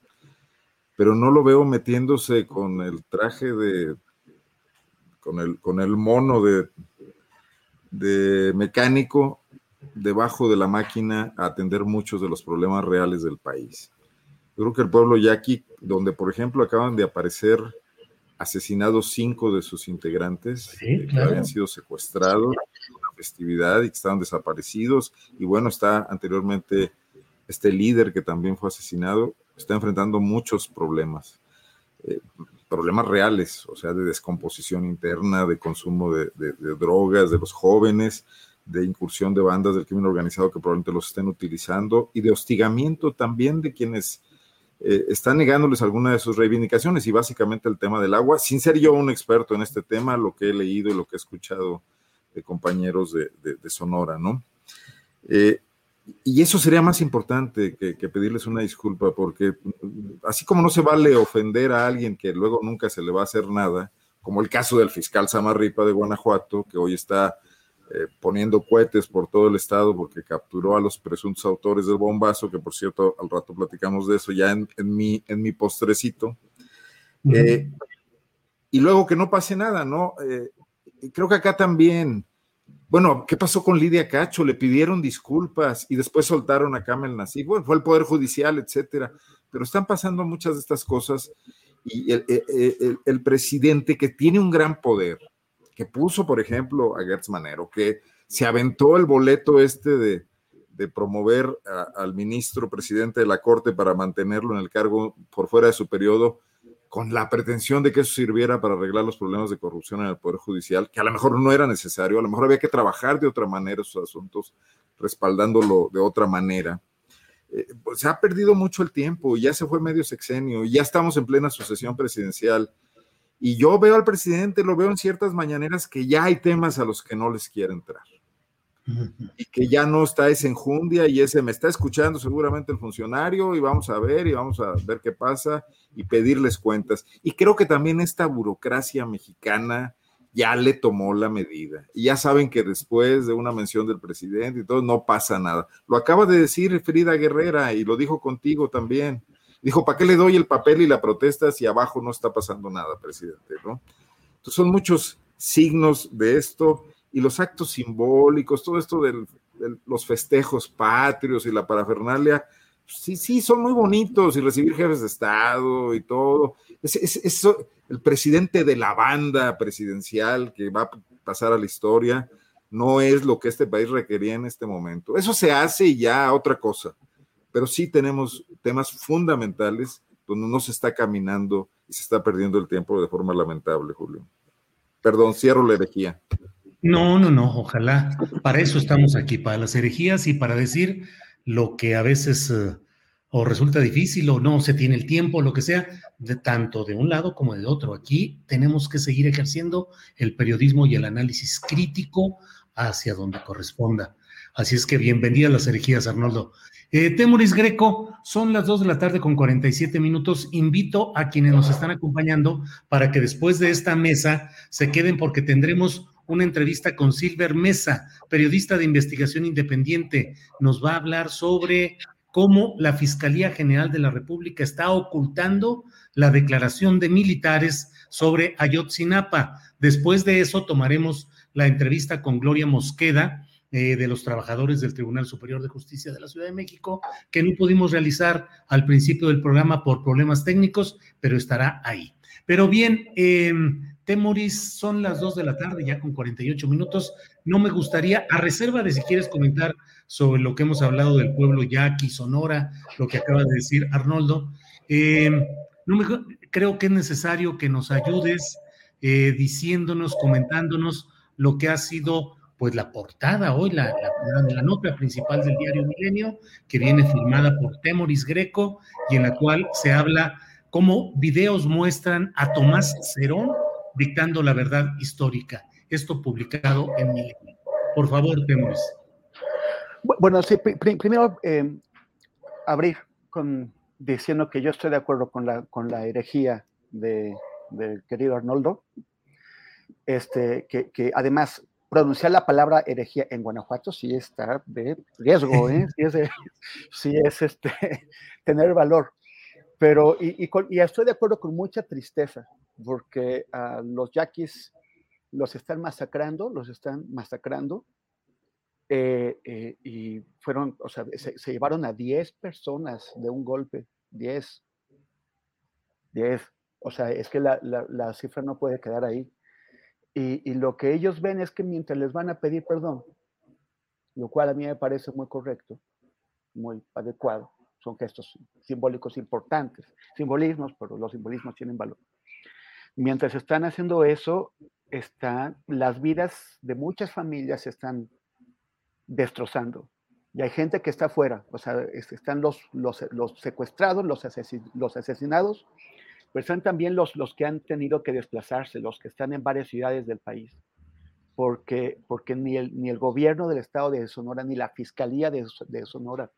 Pero no lo veo metiéndose con el traje de, con el, con el mono de, de mecánico debajo de la máquina a atender muchos de los problemas reales del país. Yo creo que el pueblo yaqui, donde por ejemplo acaban de aparecer asesinados cinco de sus integrantes sí, claro. que habían sido secuestrados en la festividad y que estaban desaparecidos. Y bueno, está anteriormente este líder que también fue asesinado, está enfrentando muchos problemas, eh, problemas reales, o sea, de descomposición interna, de consumo de, de, de drogas de los jóvenes, de incursión de bandas del crimen organizado que probablemente los estén utilizando y de hostigamiento también de quienes eh, está negándoles alguna de sus reivindicaciones y básicamente el tema del agua, sin ser yo un experto en este tema, lo que he leído y lo que he escuchado de compañeros de, Sonora, ¿no? Eh, y eso sería más importante que, que, pedirles una disculpa, porque así como no se vale ofender a alguien que luego nunca se le va a hacer nada, como el caso del fiscal Samarripa de Guanajuato, que hoy está eh, poniendo cohetes por todo el estado porque capturó a los presuntos autores del bombazo, que por cierto al rato platicamos de eso ya en, en mi, en mi postrecito. Uh -huh. eh, y luego que no pase nada, ¿no? Eh, creo que acá también bueno, ¿qué pasó con Lidia Cacho? Le pidieron disculpas y después soltaron a Kamel Nasif. Bueno, fue el Poder Judicial, etcétera. Pero están pasando muchas de estas cosas y el, presidente que tiene un gran poder, que puso, por ejemplo, a Gertz Manero, que se aventó el boleto este de, promover al ministro presidente de la Corte para mantenerlo en el cargo por fuera de su periodo, con la pretensión de que eso sirviera para arreglar los problemas de corrupción en el Poder Judicial, que a lo mejor no era necesario, a lo mejor había que trabajar de otra manera esos asuntos, respaldándolo de otra manera. Eh, pues se ha perdido mucho el tiempo, ya se fue medio sexenio, ya estamos en plena sucesión presidencial. Y yo veo al presidente, lo veo en ciertas mañaneras que ya hay temas a los que no les quiere entrar y que ya no está esa enjundia y ese me está escuchando seguramente el funcionario y vamos a ver y vamos a ver qué pasa y pedirles cuentas. Y creo que también esta burocracia mexicana ya le tomó la medida y ya saben que después de una mención del presidente y todo no pasa nada. Lo acaba de decir Frida Guerrera y lo dijo contigo también. Dijo, ¿para qué le doy el papel y la protesta si abajo no está pasando nada, presidente? ¿no? Entonces son muchos signos de esto y los actos simbólicos, todo esto de los festejos patrios y la parafernalia, sí, sí, son muy bonitos y recibir jefes de Estado y todo. Es, es, el presidente de la banda presidencial que va a pasar a la historia no es lo que este país requería en este momento. Eso se hace y ya otra cosa, pero sí tenemos temas fundamentales donde no se está caminando y se está perdiendo el tiempo de forma lamentable, Julio. Perdón, cierro la herejía. No, no, no, ojalá. Para eso estamos aquí, para las herejías y para decir lo que a veces eh, o resulta difícil o no se tiene el tiempo, lo que sea, de tanto de un lado como de otro. Aquí tenemos que seguir ejerciendo el periodismo y el análisis crítico hacia donde corresponda. Así es que bienvenidas las herejías, Arnoldo. Eh, Temuris Greco, son las 2 de la tarde con 47 minutos. Invito a quienes nos están acompañando para que después de esta mesa se queden porque tendremos una entrevista con Silver Mesa, periodista de investigación independiente. Nos va a hablar sobre cómo la Fiscalía General de la República está ocultando la declaración de militares sobre Ayotzinapa. Después de eso tomaremos la entrevista con Gloria Mosqueda, eh, de los trabajadores del Tribunal Superior de Justicia de la Ciudad de México, que no pudimos realizar al principio del programa por problemas técnicos, pero estará ahí. Pero bien, eh, Temoris, son las 2 de la tarde, ya con 48 minutos. No me gustaría, a reserva de si quieres comentar sobre lo que hemos hablado del pueblo yaqui, Sonora, lo que acaba de decir Arnoldo, eh, no me, creo que es necesario que nos ayudes eh, diciéndonos, comentándonos lo que ha sido pues la portada hoy, la, la, nota principal del diario Milenio, que viene firmada por Temoris Greco y en la cual se habla cómo videos muestran a Tomás Cerón dictando la verdad histórica. Esto publicado en Milenio. Por favor, Temoris. Bueno, sí, primero eh, abrir con diciendo que yo estoy de acuerdo con la, con la herejía del querido Arnoldo, este, que, que, además pronunciar la palabra herejía en Guanajuato sí está de riesgo, ¿eh? sí es, sí es este, tener valor. Pero, y, y, estoy de acuerdo con mucha tristeza, porque a los yaquis los están masacrando, los están masacrando, eh, eh, y fueron, o sea, se, llevaron a 10 personas de un golpe, 10, 10, o sea, es que la, la, cifra no puede quedar ahí. Y, lo que ellos ven es que mientras les van a pedir perdón, lo cual a mí me parece muy correcto, muy adecuado, son gestos simbólicos importantes, simbolismos, pero los simbolismos tienen valor. Mientras están haciendo eso, están, las vidas de muchas familias se están destrozando. Y hay gente que está afuera, o sea, están los, los, secuestrados, los, los asesinados, pero están también los, los que han tenido que desplazarse, los que están en varias ciudades del país, porque, porque ni, el, ni el gobierno del estado de Sonora, ni la fiscalía de, de Sonora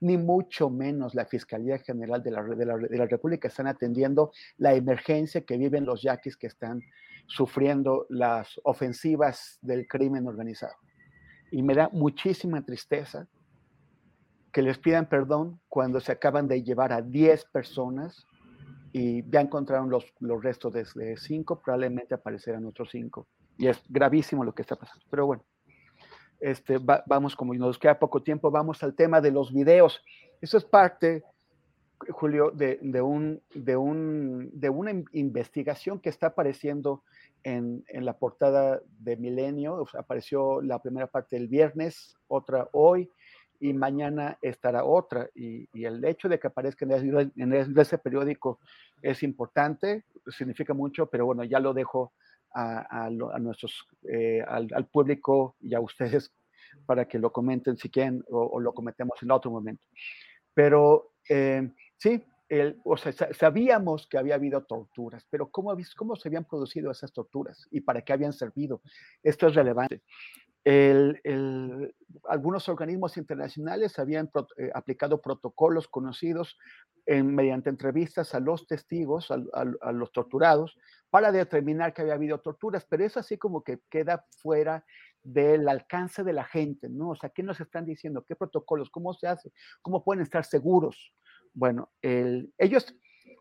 ni mucho menos la Fiscalía General de la, de la, República están atendiendo la emergencia que viven los yaquis que están sufriendo las ofensivas del crimen organizado. Y me da muchísima tristeza que les pidan perdón cuando se acaban de llevar a 10 personas y ya encontraron los, los restos de 5, probablemente aparecerán otros 5. Y es gravísimo lo que está pasando. Pero bueno, este, vamos, como nos queda poco tiempo, vamos al tema de los videos. Eso es parte, Julio, de, un, de, un, de una investigación que está apareciendo en, en la portada de Milenio. apareció la primera parte el viernes, otra hoy, y mañana estará otra. Y, el hecho de que aparezca en, ese periódico es importante, significa mucho, pero bueno, ya lo dejo a, nuestros, eh, al, público y a ustedes para que lo comenten si quieren o, lo cometemos en otro momento. Pero eh, sí, o sea, sabíamos que había habido torturas, pero ¿cómo, ¿cómo se habían producido esas torturas y para qué habían servido? Esto es relevante algunos organismos internacionales habían eh, aplicado protocolos conocidos mediante entrevistas a los testigos, a, los torturados, para determinar que había habido torturas, pero es así como que queda fuera del alcance de la gente, ¿no? O sea, ¿qué nos están diciendo? ¿Qué protocolos? ¿Cómo se hace? ¿Cómo pueden estar seguros? Bueno, ellos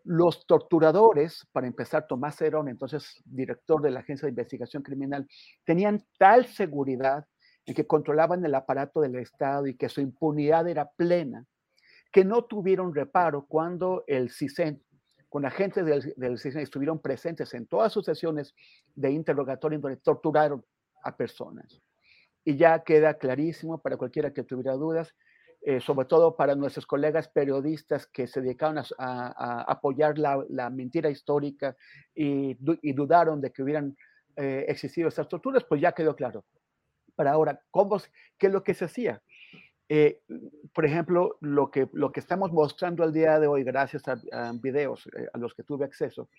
los torturadores, para empezar, Tomás Herón, entonces director de la Agencia de Investigación Criminal, tenían tal seguridad en que controlaban el aparato del Estado y que su impunidad era plena, que no tuvieron reparo cuando el CISEN, con agentes del, del CISEN, estuvieron presentes en todas sus sesiones de interrogatorio donde torturaron a personas. Y ya queda clarísimo para cualquiera que tuviera dudas eh, sobre todo para nuestros colegas periodistas que se dedicaron a, apoyar la, mentira histórica y, dudaron de que hubieran eh, existido estas torturas, pues ya quedó claro. Para ahora, ¿cómo, ¿qué es lo que se hacía? Eh, por ejemplo, lo que, lo que estamos mostrando al día de hoy, gracias a, videos a los que tuve acceso,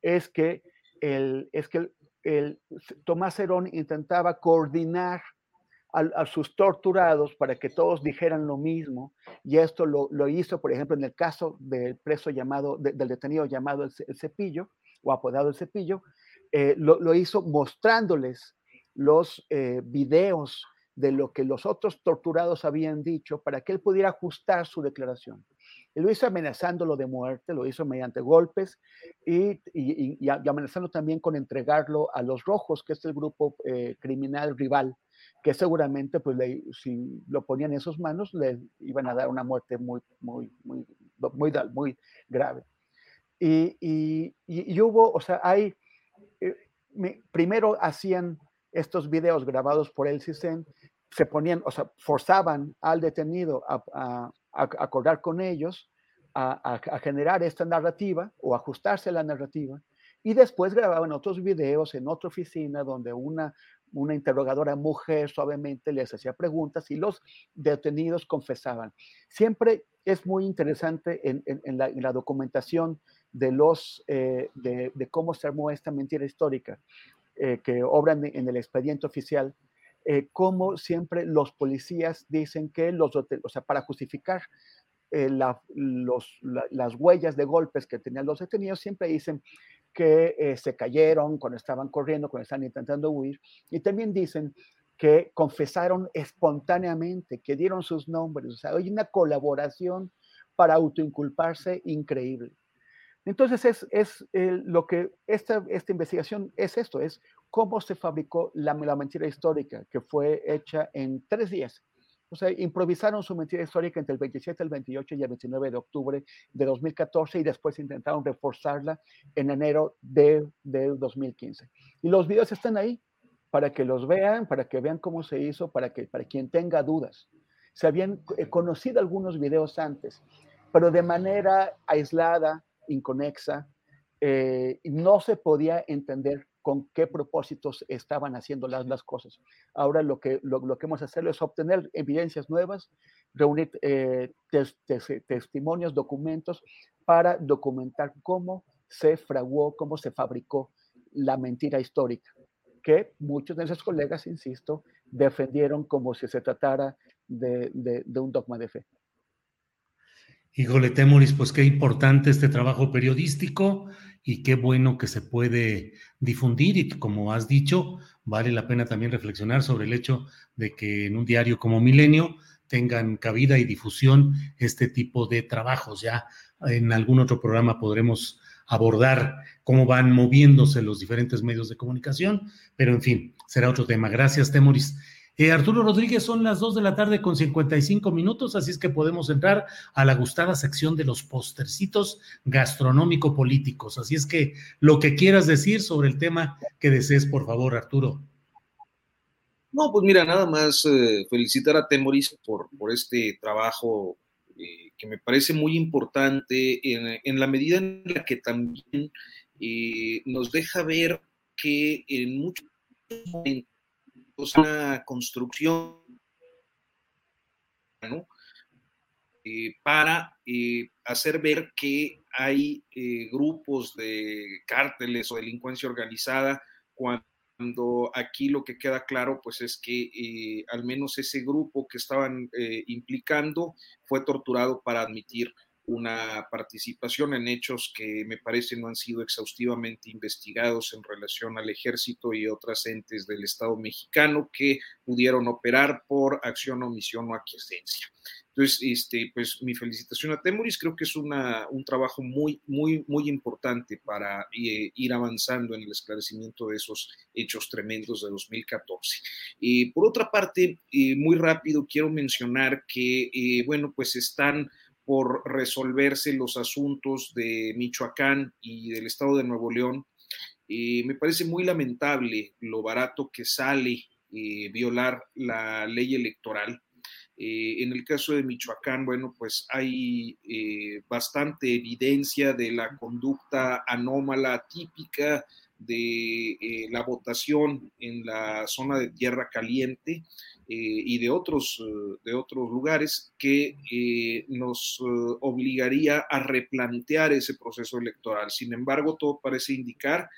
es que, el, es que el, Tomás Herón intentaba coordinar a, sus torturados para que todos dijeran lo mismo. Y esto lo, lo hizo, por ejemplo, en el caso del preso llamado, del detenido llamado el, Cepillo, o apodado el Cepillo, eh, lo, lo, hizo mostrándoles los eh, videos de lo que los otros torturados habían dicho para que él pudiera ajustar su declaración. Él lo hizo amenazándolo de muerte, lo hizo mediante golpes y, y, amenazando también con entregarlo a los rojos, que es el grupo eh, criminal rival que seguramente, pues, si lo ponían en sus manos, le iban a dar una muerte muy, muy, muy, muy, muy grave. Y, y, y, hubo, o sea, hay, eh, primero hacían estos videos grabados por el CISEN, se ponían, o sea, forzaban al detenido a, a, a acordar con ellos, a, a, generar esta narrativa o ajustarse a la narrativa, y después grababan otros videos en otra oficina donde una una interrogadora mujer suavemente les hacía preguntas y los detenidos confesaban. Siempre es muy interesante en, la, documentación de, los, eh, de, cómo se armó esta mentira histórica eh, que obran en el expediente oficial, eh, cómo siempre los policías dicen que los, o sea, para justificar los, las huellas de golpes que tenían los detenidos, siempre dicen que eh, se cayeron cuando estaban corriendo, cuando estaban intentando huir. Y también dicen que confesaron espontáneamente, que dieron sus nombres. O sea, hay una colaboración para autoinculparse increíble. Entonces, es, es eh, lo que esta, esta investigación es esto, es cómo se fabricó la, la mentira histórica, que fue hecha en tres días o sea, improvisaron su mentira histórica entre el 27, el 28 y el 29 de octubre de 2014 y después intentaron reforzarla en enero de, de 2015. Y los videos están ahí para que los vean, para que vean cómo se hizo, para, que, para quien tenga dudas. Se habían eh, conocido algunos videos antes, pero de manera aislada, inconexa, eh, no se podía entender con qué propósitos estaban haciendo las, las cosas. Ahora lo que, lo, que hemos hacer es obtener evidencias nuevas, reunir eh, testimonios, documentos para documentar cómo se fraguó, cómo se fabricó la mentira histórica, que muchos de nuestros colegas, insisto, defendieron como si se tratara de, de un dogma de fe. Híjole, Temoris, pues qué importante este trabajo periodístico y qué bueno que se puede difundir y como has dicho, vale la pena también reflexionar sobre el hecho de que en un diario como Milenio tengan cabida y difusión este tipo de trabajos. Ya en algún otro programa podremos abordar cómo van moviéndose los diferentes medios de comunicación, pero en fin, será otro tema. Gracias, Temoris. Eh, Arturo Rodríguez, son las 2 de la tarde con 55 minutos, así es que podemos entrar a la gustada sección de los postercitos gastronómico-políticos. Así es que lo que quieras decir sobre el tema que desees, por favor, Arturo. No, pues mira, nada más eh, felicitar a Temoris por, por este trabajo eh, que me parece muy importante en, la medida en la que también nos deja ver que en muchos momentos una construcción para hacer ver que hay grupos de cárteles o delincuencia organizada cuando aquí lo que queda claro pues es que eh, al menos ese grupo que estaban eh, implicando fue torturado para admitir una participación en hechos que me parece no han sido exhaustivamente investigados en relación al ejército y otras entes del Estado mexicano que pudieron operar por acción, omisión o aquiescencia. Entonces, este, pues mi felicitación a Temuris, creo que es una, un trabajo muy, muy, muy importante para eh, ir avanzando en el esclarecimiento de esos hechos tremendos de 2014. Y por otra parte, eh, muy rápido quiero mencionar que, eh, bueno, pues están por resolverse los asuntos de Michoacán y del estado de Nuevo León. me parece muy lamentable lo barato que sale violar la ley electoral eh, en el caso de Michoacán, bueno, pues hay eh, bastante evidencia de la conducta anómala típica de eh, la votación en la zona de tierra caliente y de otros, de otros lugares que nos obligaría a replantear ese proceso electoral. Sin embargo, todo parece indicar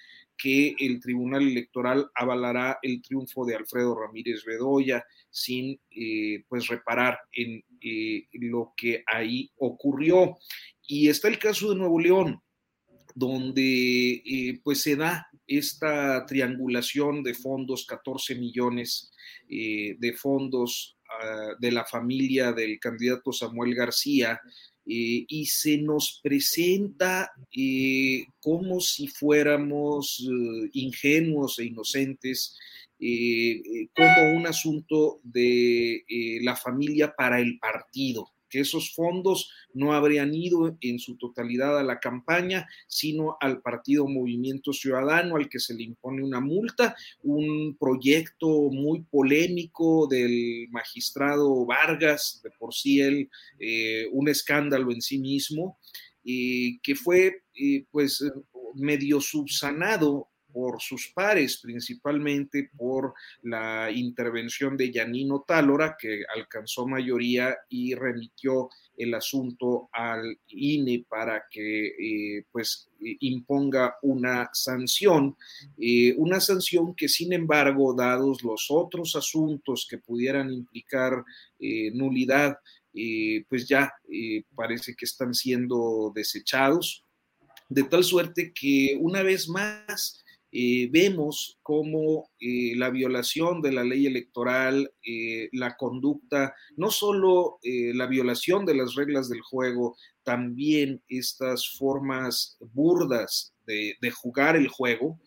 que el Tribunal Electoral avalará el triunfo de Alfredo Ramírez Bedoya sin eh, pues reparar en eh, lo que ahí ocurrió. Y está el caso de Nuevo León, donde eh, pues se da esta triangulación de fondos, 14 millones de fondos ah, de la familia del candidato Samuel García, y se nos presenta como si fuéramos ingenuos e inocentes eh, eh, como un asunto de eh, la familia para el partido, que esos fondos no habrían ido en su totalidad a la campaña, sino al partido Movimiento Ciudadano, al que se le impone una multa, un proyecto muy polémico del magistrado Vargas, de por sí él, un escándalo en sí mismo, que fue pues medio subsanado por sus pares, principalmente por la intervención de Yanino Tálora, que alcanzó mayoría y remitió el asunto al INE para que eh, pues imponga una sanción, eh, una sanción que sin embargo, dados los otros asuntos que pudieran implicar eh, nulidad, pues ya parece que están siendo desechados, de tal suerte que una vez más eh, vemos cómo eh, la violación de la ley electoral, eh, la conducta, no solo la violación de las reglas del juego, también estas formas burdas de, jugar el juego,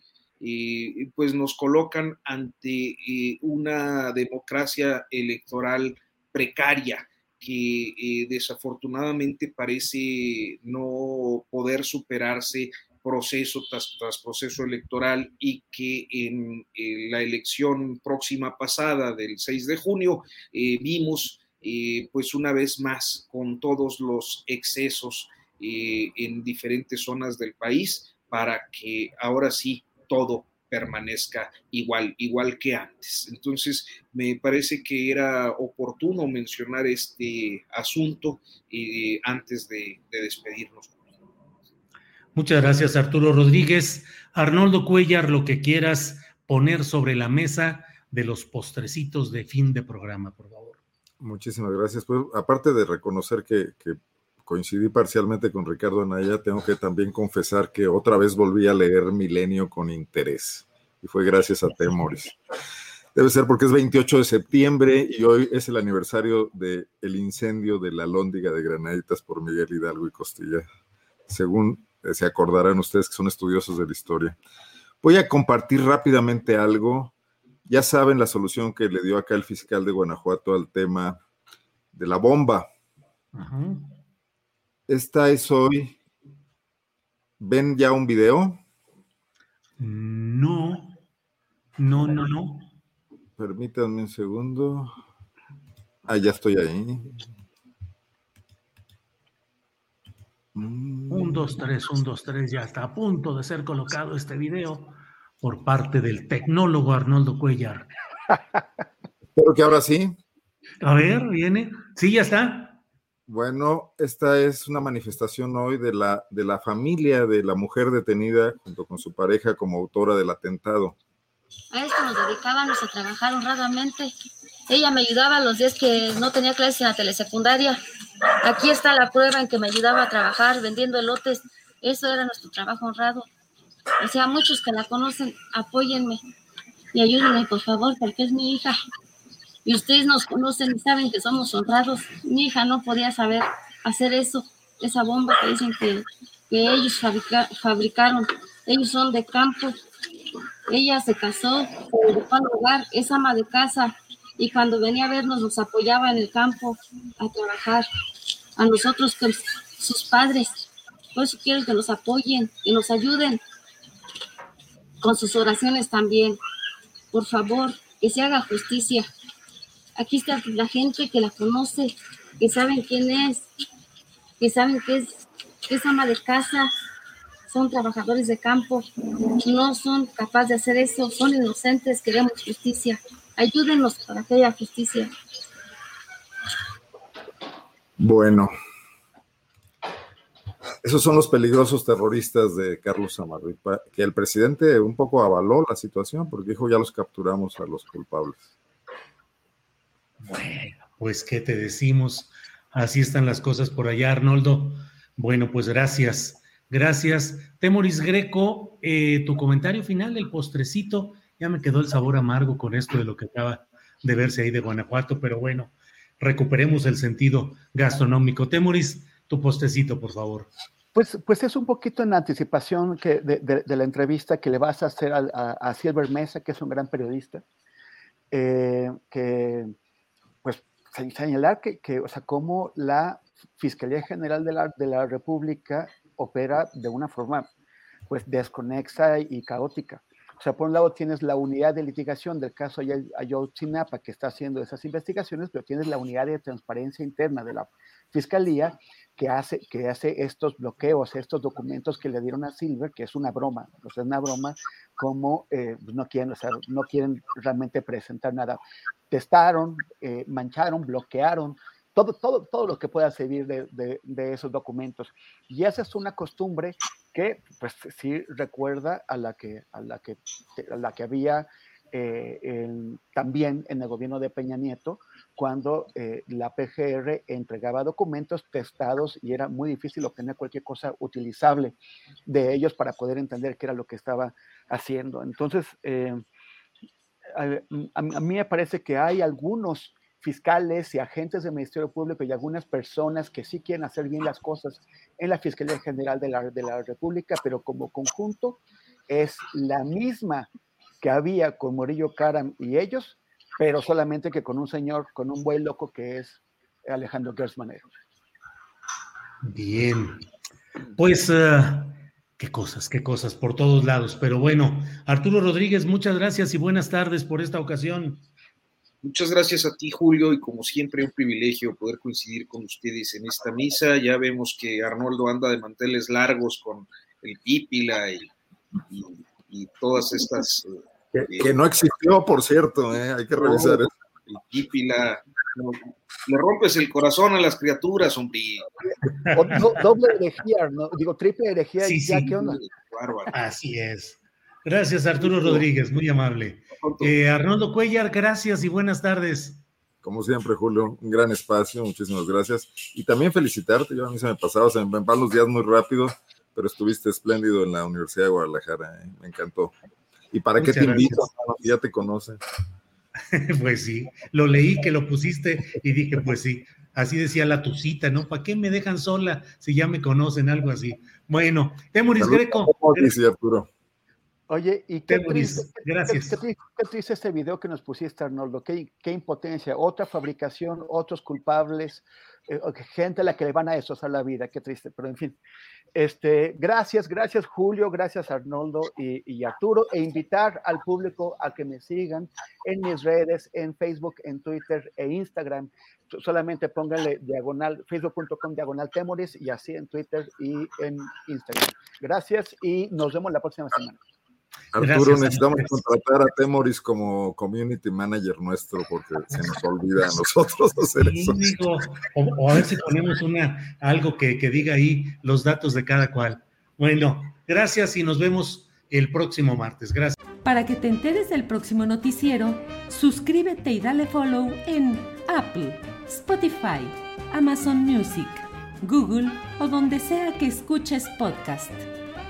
pues nos colocan ante una democracia electoral precaria que desafortunadamente parece no poder superarse proceso tras, proceso electoral y que en, la elección próxima pasada del 6 de junio eh, vimos eh, pues una vez más con todos los excesos eh, en diferentes zonas del país para que ahora sí todo permanezca igual, igual que antes. Entonces, me parece que era oportuno mencionar este asunto antes de despedirnos. Muchas gracias, Arturo Rodríguez. Arnoldo Cuellar, lo que quieras poner sobre la mesa de los postrecitos de fin de programa, por favor. Muchísimas gracias. Pues, aparte de reconocer que, coincidí parcialmente con Ricardo Anaya, tengo que también confesar que otra vez volví a leer Milenio con interés. Y fue gracias a Temoris. Debe ser porque es 28 de septiembre y hoy es el aniversario del el incendio de la Lóndiga de Granaditas por Miguel Hidalgo y Costilla. Según se acordarán ustedes que son estudiosos de la historia. Voy a compartir rápidamente algo ya saben la solución que le dio acá el fiscal de Guanajuato al tema de la bomba. Esta es hoy. ¿Ven ya un video? No, no, no, no. Permítanme un segundo. Ah, ya estoy ahí. Un, dos, tres, un, dos, tres, ya está a punto de ser colocado este video por parte del tecnólogo Arnoldo Cuellar. Espero que ahora sí. A ver, viene. Sí, ya está. Bueno, esta es una manifestación hoy de la, de la familia de la mujer detenida junto con su pareja como autora del atentado. A esto nos dedicábamos a trabajar honradamente. Ella me ayudaba los días que no tenía clases en la telesecundaria. Aquí está la prueba en que me ayudaba a trabajar vendiendo elotes. Eso era nuestro trabajo honrado. O sea, muchos que la conocen, apóyenme y ayúdenme, por favor, porque es mi hija. Y ustedes nos conocen y saben que somos honrados. Mi hija no podía saber hacer eso, esa bomba que dicen que, que ellos fabricaron. Ellos son de campo. Ella se casó, se dedicó al hogar, es ama de casa. Y cuando venía a vernos, nos apoyaba en el campo a trabajar. A nosotros, sus padres. Por eso quiero que nos apoyen, que nos ayuden con sus oraciones también. Por favor, que se haga justicia. Aquí está la gente que la conoce, que saben quién es, que saben que es, que es ama de casa, son trabajadores de campo, no son capaces de hacer eso, son inocentes, queremos justicia. Ayúdenos para que haya justicia. Bueno, esos son los peligrosos terroristas de Carlos Amarripa, que el presidente un poco avaló la situación porque dijo ya los capturamos a los culpables. Bueno, pues qué te decimos, así están las cosas por allá, Arnoldo. Bueno, pues gracias, gracias. Temoris Greco, eh, tu comentario final, el postrecito, ya me quedó el sabor amargo con esto de lo que acaba de verse ahí de Guanajuato, pero bueno, recuperemos el sentido gastronómico. Temoris, tu postecito, por favor. Pues, pues es un poquito en anticipación que de, la entrevista que le vas a hacer a, Silver Mesa, que es un gran periodista, eh, que pues señalar que, que, o sea, cómo la Fiscalía General de la, de la República opera de una forma pues desconexa y caótica. O sea, por un lado tienes la unidad de litigación del caso Ayotzinapa que está haciendo esas investigaciones, pero tienes la unidad de transparencia interna de la Fiscalía que hace, que hace estos bloqueos, estos documentos que le dieron a Silver, que es una broma, o es una broma, como eh, pues, no, quieren, no quieren realmente presentar nada. Testaron, eh, mancharon, bloquearon, todo, todo, todo lo que pueda servir de, de, de, esos documentos. Y esa es una costumbre que, pues, sí recuerda a la que, a la que, a la que había eh, también en el gobierno de Peña Nieto, cuando eh, la PGR entregaba documentos testados y era muy difícil obtener cualquier cosa utilizable de ellos para poder entender qué era lo que estaba haciendo. Entonces, eh, a, mí me parece que hay algunos fiscales y agentes del Ministerio Público y algunas personas que sí quieren hacer bien las cosas en la Fiscalía General de la, de la República, pero como conjunto es la misma que había con Morillo Karam y ellos, pero solamente que con un señor, con un buen loco que es Alejandro Gersmanero. Bien, pues eh, qué cosas, qué cosas por todos lados. Pero bueno, Arturo Rodríguez, muchas gracias y buenas tardes por esta ocasión. Muchas gracias a ti, Julio, y como siempre, un privilegio poder coincidir con ustedes en esta misa. Ya vemos que Arnoldo anda de manteles largos con el pípila y, y, todas estas eh, que, no existió, por cierto, ¿eh? hay que revisar eso. le rompes el corazón a las criaturas, hombre. doble herejía, ¿no? digo triple herejía. Sí, ya, ¿qué onda? Así es. Gracias, Arturo Rodríguez, muy amable. Eh, Arnoldo Cuellar, gracias y buenas tardes. Como siempre, Julio, un gran espacio, muchísimas gracias. Y también felicitarte, yo a mí se me pasaba, se me van los días muy rápido, pero estuviste espléndido en la Universidad de Guadalajara, ¿eh? me encantó. ¿Y para qué te invito? Ya te conocen. pues sí, lo leí que lo pusiste y dije, pues sí, así decía la tucita, ¿no? ¿Para qué me dejan sola si ya me conocen? Algo así. Bueno, Temuris Greco. Dice Arturo. Oye, y qué triste, Gracias. Qué, triste, este video que nos pusiste, Arnoldo. Qué, qué impotencia. Otra fabricación, otros culpables, eh, gente a la que le van a destrozar la vida. Qué triste, pero en fin. Este, gracias, gracias Julio, gracias Arnoldo y, y, Arturo, e invitar al público a que me sigan en mis redes, en Facebook, en Twitter e Instagram. Solamente pónganle diagonal, facebook.com diagonal temoris y así en Twitter y en Instagram. Gracias y nos vemos la próxima semana. Arturo, necesitamos contratar a Temoris como community manager nuestro porque se nos olvida a nosotros hacer eso. o, a ver si ponemos una, algo que, que diga ahí los datos de cada cual. Bueno, gracias y nos vemos el próximo martes. Gracias. Para que te enteres del próximo noticiero, suscríbete y dale follow en Apple, Spotify, Amazon Music, Google o donde sea que escuches podcast